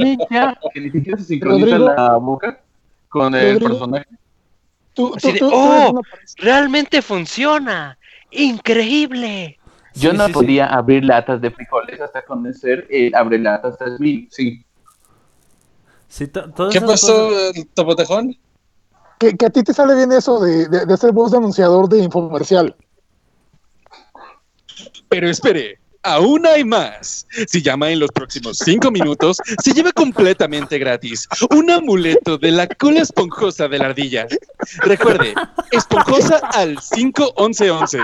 Que ni siquiera se sincroniza Rodrigo. la boca con el Rodrigo. personaje. Tú, Así tú- de, tú- tú ¡oh! Realmente funciona. Increíble. Yo Sí, no sí, sí. podía abrir latas de frijoles hasta conocer el abre latas 3000. Sí. sí, ¿Qué pasó, cosas- el topotejón? que, que a ti te sale bien eso de, de, de ser voz de anunciador de infomercial. Pero espere, aún hay más. Si llama en los próximos cinco minutos, se lleva completamente gratis un amuleto de la cola esponjosa de la ardilla. Recuerde, esponjosa al 51111.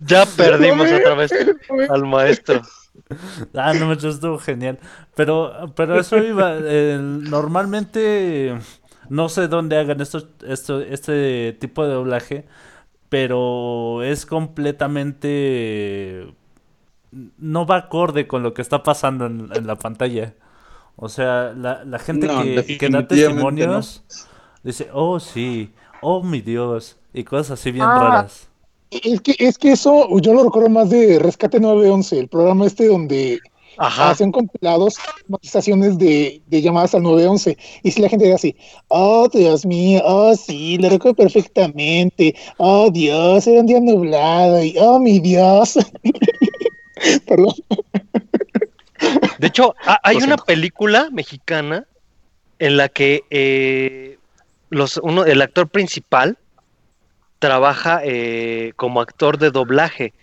Ya perdimos otra vez al maestro. Ah, no me estuvo genial. Pero, pero eso iba. eh, normalmente no sé dónde hagan esto, esto, este tipo de doblaje, pero es completamente. No va acorde con lo que está pasando en, en la pantalla. O sea, la, la gente No, que, que da testimonios dice, oh sí, oh mi Dios, y cosas así bien Ah, raras. Es que, es que eso yo lo recuerdo más de Rescate 911, el programa este donde Ajá. hacen compilados estaciones de, de llamadas al 911. Y si la gente era así, oh Dios mío, oh sí, lo recuerdo perfectamente, oh Dios, era un día nublado, y oh mi Dios. Perdón. De hecho, ha- hay una película mexicana en la que eh, los, uno, el actor principal trabaja eh, como actor de doblaje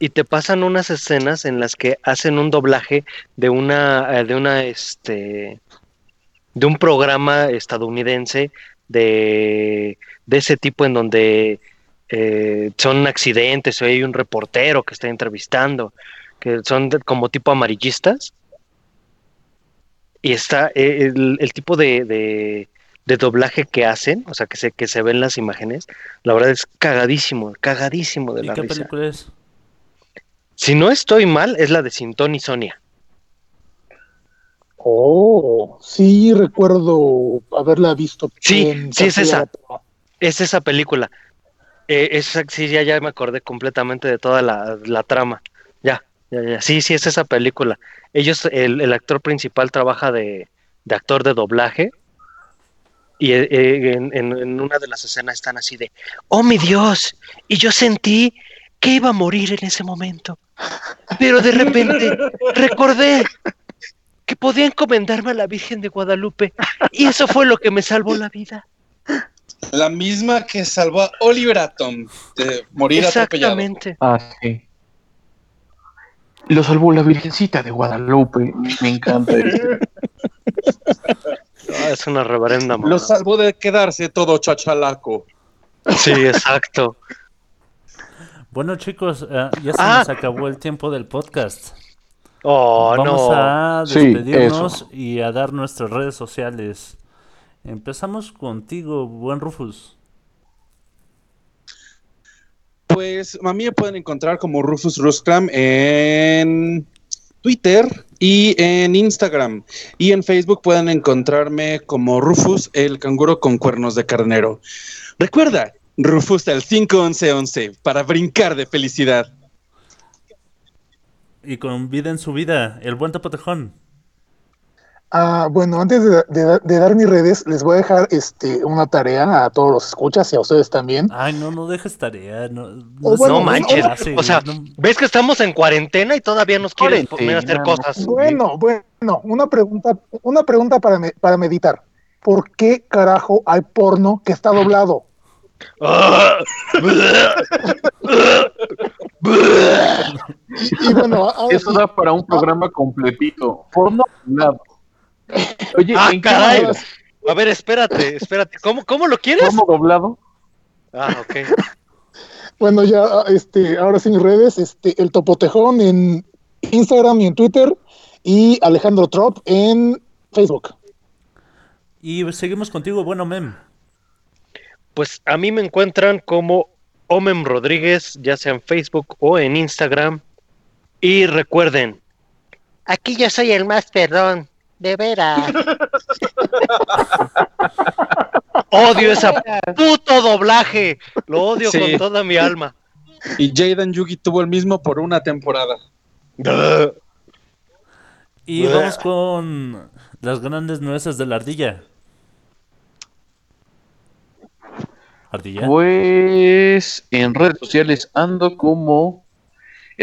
y te pasan unas escenas en las que hacen un doblaje de una, eh, de una, este, de un programa estadounidense de, de ese tipo en donde eh, son accidentes o hay un reportero que está entrevistando, que son de- como tipo amarillistas. Y está eh, el, el tipo de, de- de doblaje que hacen, o sea, que se, que se ven las imágenes, la verdad es cagadísimo, cagadísimo de ¿Y la qué risa. película es? Si no estoy mal, es la de Sintón y Sonia. Oh, sí recuerdo haberla visto. Sí, sí es esa. Es esa película. Eh, esa, sí, ya, ya me acordé completamente de toda la, la trama. Ya, ya, ya. Sí, sí, es esa película. Ellos, el, el actor principal trabaja de, de actor de doblaje. Y eh, eh, en, en- en una de las escenas están así de, oh mi Dios, y yo sentí que iba a morir en ese momento. Pero de repente recordé que podía encomendarme a la Virgen de Guadalupe y eso fue lo que me salvó la vida. La misma que salvó a Oliver Atom de morir atropellado. Exactamente. Ah, sí. Lo salvó la Virgencita de Guadalupe. Me encanta. Ah, es una reverenda Lo mamá. salvó de quedarse todo chachalaco. Sí, exacto. Bueno, chicos, eh, ya se Ah. nos acabó el tiempo del podcast. Oh, Vamos no. a despedirnos y a dar nuestras redes sociales. Empezamos contigo, buen Rufus. Pues a mí me pueden encontrar como Rufus Ruscram en Twitter y en Instagram. Y en Facebook pueden encontrarme como Rufus el canguro con cuernos de carnero. Recuerda, Rufus al 51111 para brincar de felicidad. Y con vida en su vida, el buen tapotejón. Ah, bueno, antes de, de- de dar mis redes, les voy a dejar este, una tarea a todos los escuchas y a ustedes también. Ay, no, no dejes tarea. No, Oh, bueno, No manches. O sea, no- ¿ves que estamos en cuarentena y todavía nos quieren poner a hacer cosas? Bueno, bueno, una pregunta, una pregunta para, me- para meditar. ¿Por qué carajo hay porno que está doblado? Y bueno, Eso da para un programa completito. Porno doblado. Oye, ¡Ah, ¿en qué caray! A ver, espérate, espérate. ¿Cómo, cómo lo quieres? porno doblado? Ah, ok. bueno, ya, este, ahora sí mis redes, este, el Topotejón en Instagram y en Twitter, y Alejandro Trop en Facebook. Y seguimos contigo, bueno, Mem. Pues a mí me encuentran como Omem Rodríguez, ya sea en Facebook o en Instagram. Y recuerden, aquí yo soy el más perdón, de veras. Odio ese puto doblaje, lo odio Sí. con toda mi alma. Y Jaden Yugi tuvo el mismo por una temporada. Y vamos con las grandes nueces de la ardilla. Ardilla. Pues en redes sociales ando como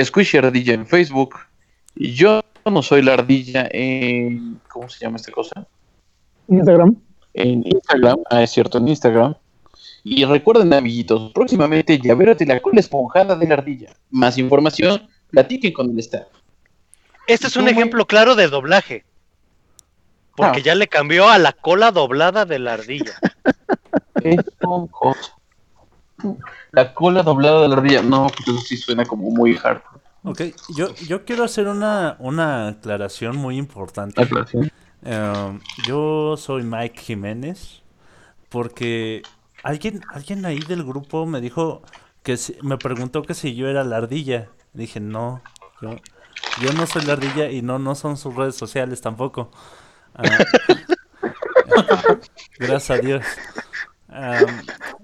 Squishy Ardilla en Facebook. Y yo no soy la ardilla en. ¿Cómo se llama esta cosa? Instagram. En Instagram. Ah, es cierto, en Instagram. Y recuerden, amiguitos, próximamente llavero de la cola esponjada de la ardilla. Más información, platiquen con el staff. Este es un ejemplo claro de doblaje. Porque Ah. ya le cambió a la cola doblada de la ardilla. La cola doblada de la ardilla. No, pues eso sí suena como muy hard. Ok, yo, yo quiero hacer una, una aclaración muy importante. Aclaración. Eh, yo soy Mike Jiménez porque alguien, alguien ahí del grupo me dijo que si- me preguntó que si yo era la ardilla. Dije, no, yo, yo no soy la ardilla y no, no son sus redes sociales tampoco. Ah, gracias a Dios.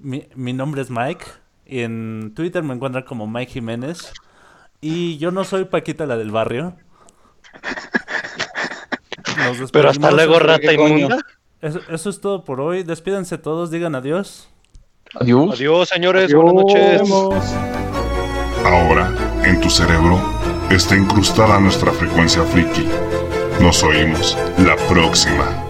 Mi, mi nombre es Mike. y En Twitter me encuentran como Mike Jiménez. Y yo no soy Paquita la del barrio. Nos Pero hasta luego, rata inmunda. Eso, eso es todo por hoy. Despídense todos, digan adiós. Adiós. Adiós, señores. Buenas noches. Ahora, en tu cerebro, está incrustada nuestra frecuencia friki. Nos oímos la próxima.